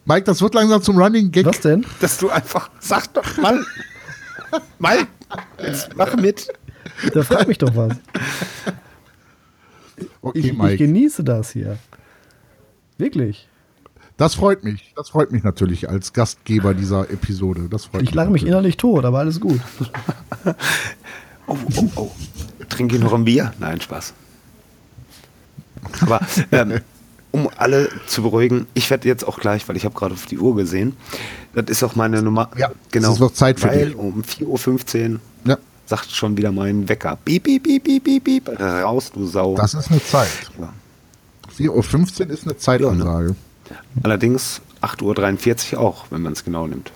Speaker 1: Mike, das wird langsam zum Running Gag.
Speaker 4: Was denn?
Speaker 3: dass du einfach, sag doch mal, mal, jetzt mach mit.
Speaker 4: Da frag mich doch was.
Speaker 1: Okay,
Speaker 4: Ich, ich
Speaker 1: Mike.
Speaker 4: genieße das hier. Wirklich.
Speaker 1: Das freut mich. Das freut mich natürlich als Gastgeber dieser Episode. Das freut
Speaker 4: Ich lache mich innerlich tot, aber alles gut. [laughs]
Speaker 3: Oh, oh, oh. Trinke ich noch ein Bier? Nein, Spaß. Aber ähm, um alle zu beruhigen, ich werde jetzt auch gleich, weil ich habe gerade auf die Uhr gesehen, das ist auch meine Nummer.
Speaker 1: Ja,
Speaker 3: genau.
Speaker 1: es wird Zeit für
Speaker 3: weil
Speaker 1: dich.
Speaker 3: um 4.15 Uhr
Speaker 1: Ja,
Speaker 3: sagt schon wieder mein Wecker. Piep, piep, piep, piep, piep, piep. Raus, du Sau.
Speaker 1: das ist eine Zeit.
Speaker 3: Ja.
Speaker 1: 4.15 Uhr ist eine Zeitansage.
Speaker 3: Allerdings 8.43 Uhr auch, wenn man es genau nimmt.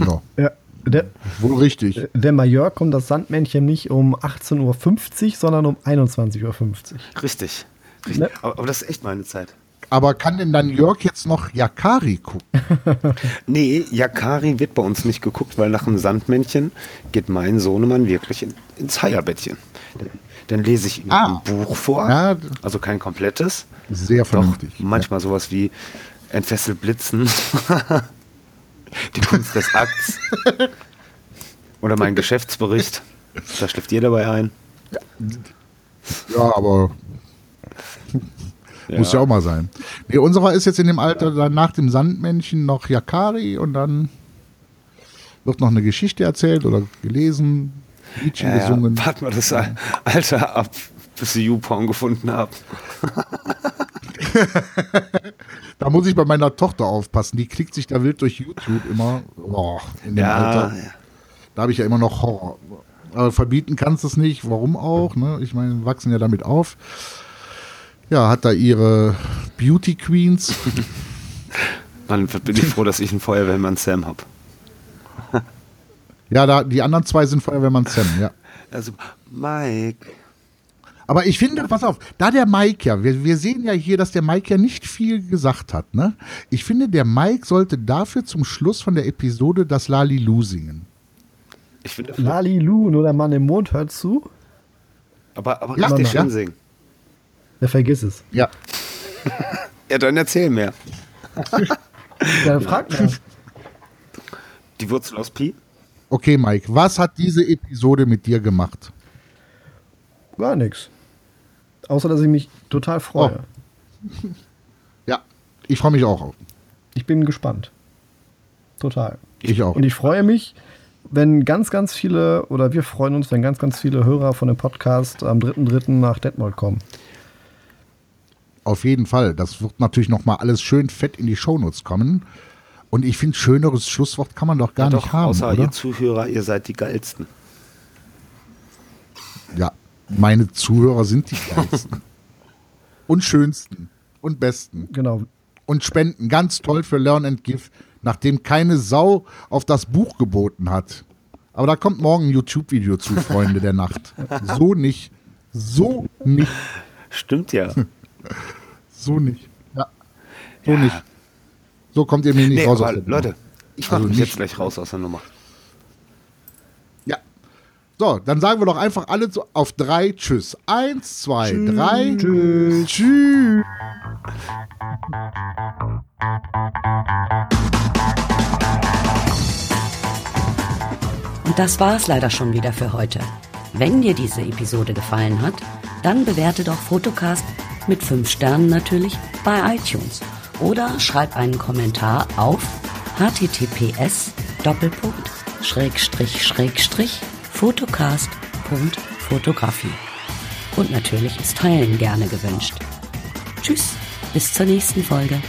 Speaker 1: Ja,
Speaker 4: Ja, der,
Speaker 1: wohl richtig.
Speaker 4: der Major kommt das Sandmännchen nicht um 18.50 Uhr, sondern um 21.50 Uhr.
Speaker 3: Richtig. Richtig.
Speaker 4: Ne?
Speaker 3: Aber, aber das ist echt meine Zeit.
Speaker 1: Aber kann denn dann Jörg jetzt noch Yakari gucken? [laughs]
Speaker 3: Nee, Yakari wird bei uns nicht geguckt, weil nach dem Sandmännchen geht mein Sohnemann wirklich in, ins Heierbettchen. Dann, dann lese ich ihm
Speaker 1: Ah.
Speaker 3: ein Buch vor,
Speaker 1: Ja.
Speaker 3: also kein komplettes.
Speaker 1: Sehr
Speaker 3: Doch
Speaker 1: vernünftig.
Speaker 3: manchmal sowas wie Entfesselt Blitzen, [laughs] die Kunst des Akts oder mein Geschäftsbericht. Da schläft ihr dabei ein.
Speaker 1: Ja, aber muss ja auch mal sein. Nee, unserer ist jetzt in dem Alter dann nach dem Sandmännchen noch Yakari und dann wird noch eine Geschichte erzählt oder gelesen, Liedchen
Speaker 3: Ja, ja.
Speaker 1: gesungen.
Speaker 3: Warte mal das Alter ab, bis sie YouPorn gefunden haben. [laughs]
Speaker 1: Da muss ich bei meiner Tochter aufpassen. Die klickt sich da wild durch YouTube immer. Boah, in dem
Speaker 3: Ja,
Speaker 1: Alter.
Speaker 3: ja.
Speaker 1: Da habe ich ja immer noch Horror. Aber verbieten kannst du es nicht. Warum auch? Ne? Ich meine, wachsen ja damit auf. Ja, hat da ihre Beauty Queens. [laughs]
Speaker 3: Mann, bin ich froh, dass ich einen Feuerwehrmann Sam habe.
Speaker 1: Ja, da, die anderen zwei sind Feuerwehrmann Sam, ja.
Speaker 3: Also, Mike.
Speaker 1: Aber ich finde, pass auf, da der Mike ja, wir, wir sehen ja hier, dass der Mike ja nicht viel gesagt hat, ne? Ich finde, der Mike sollte dafür zum Schluss von der Episode das Lalilu singen.
Speaker 3: Ich finde,
Speaker 4: Lalilu, nur der Mann im Mond hört zu.
Speaker 3: aber, aber
Speaker 1: Ja,
Speaker 3: richtig
Speaker 1: ja.
Speaker 3: schön singen.
Speaker 4: Der vergiss es.
Speaker 1: Ja.
Speaker 3: Ja, dann erzähl mehr.
Speaker 4: Der [laughs] fragt mal.
Speaker 3: Die Wurzel aus Pi?
Speaker 1: Okay, Mike, was hat diese Episode mit dir gemacht?
Speaker 4: Gar nichts. Außer, dass ich mich total freue.
Speaker 1: Ja, ich freue mich auch auf.
Speaker 4: Ich bin gespannt. Total.
Speaker 1: Ich auch.
Speaker 4: Und ich freue mich, wenn ganz, ganz viele, oder wir freuen uns, wenn ganz, ganz viele Hörer von dem Podcast am 3.3. nach Detmold kommen.
Speaker 1: Auf jeden Fall. Das wird natürlich nochmal alles schön fett in die Shownotes kommen. Und ich finde, schöneres Schlusswort kann man doch gar
Speaker 3: ja,
Speaker 1: nicht
Speaker 3: doch,
Speaker 1: haben,
Speaker 3: außer
Speaker 1: oder?
Speaker 3: ihr Zuhörer, ihr seid die geilsten.
Speaker 1: Ja, meine Zuhörer sind die geilsten. [laughs] und schönsten. Und besten.
Speaker 4: Genau.
Speaker 1: Und spenden. Ganz toll für Learn and Give, nachdem keine Sau auf das Buch geboten hat. Aber da kommt morgen ein YouTube-Video zu, Freunde der Nacht. [laughs] So nicht. So nicht.
Speaker 3: Stimmt ja. [laughs]
Speaker 1: So nicht. Ja. So nicht. So kommt ihr mir nicht
Speaker 3: nee,
Speaker 1: raus. aus der Nummer.
Speaker 3: Leute, ich mache
Speaker 1: Also
Speaker 3: mich jetzt gleich raus aus der Nummer.
Speaker 1: Ja. So, dann sagen wir doch einfach alle so auf drei Tschüss. Eins, zwei, drei. Tschüss. Tschüss.
Speaker 2: Und das war's leider schon wieder für heute. Wenn dir diese Episode gefallen hat, dann bewerte doch Fotocast mit 5 Sternen natürlich bei iTunes oder schreib einen Kommentar auf https Fotocast.fotografie. Und natürlich ist Teilen gerne gewünscht. Tschüss, bis zur nächsten Folge.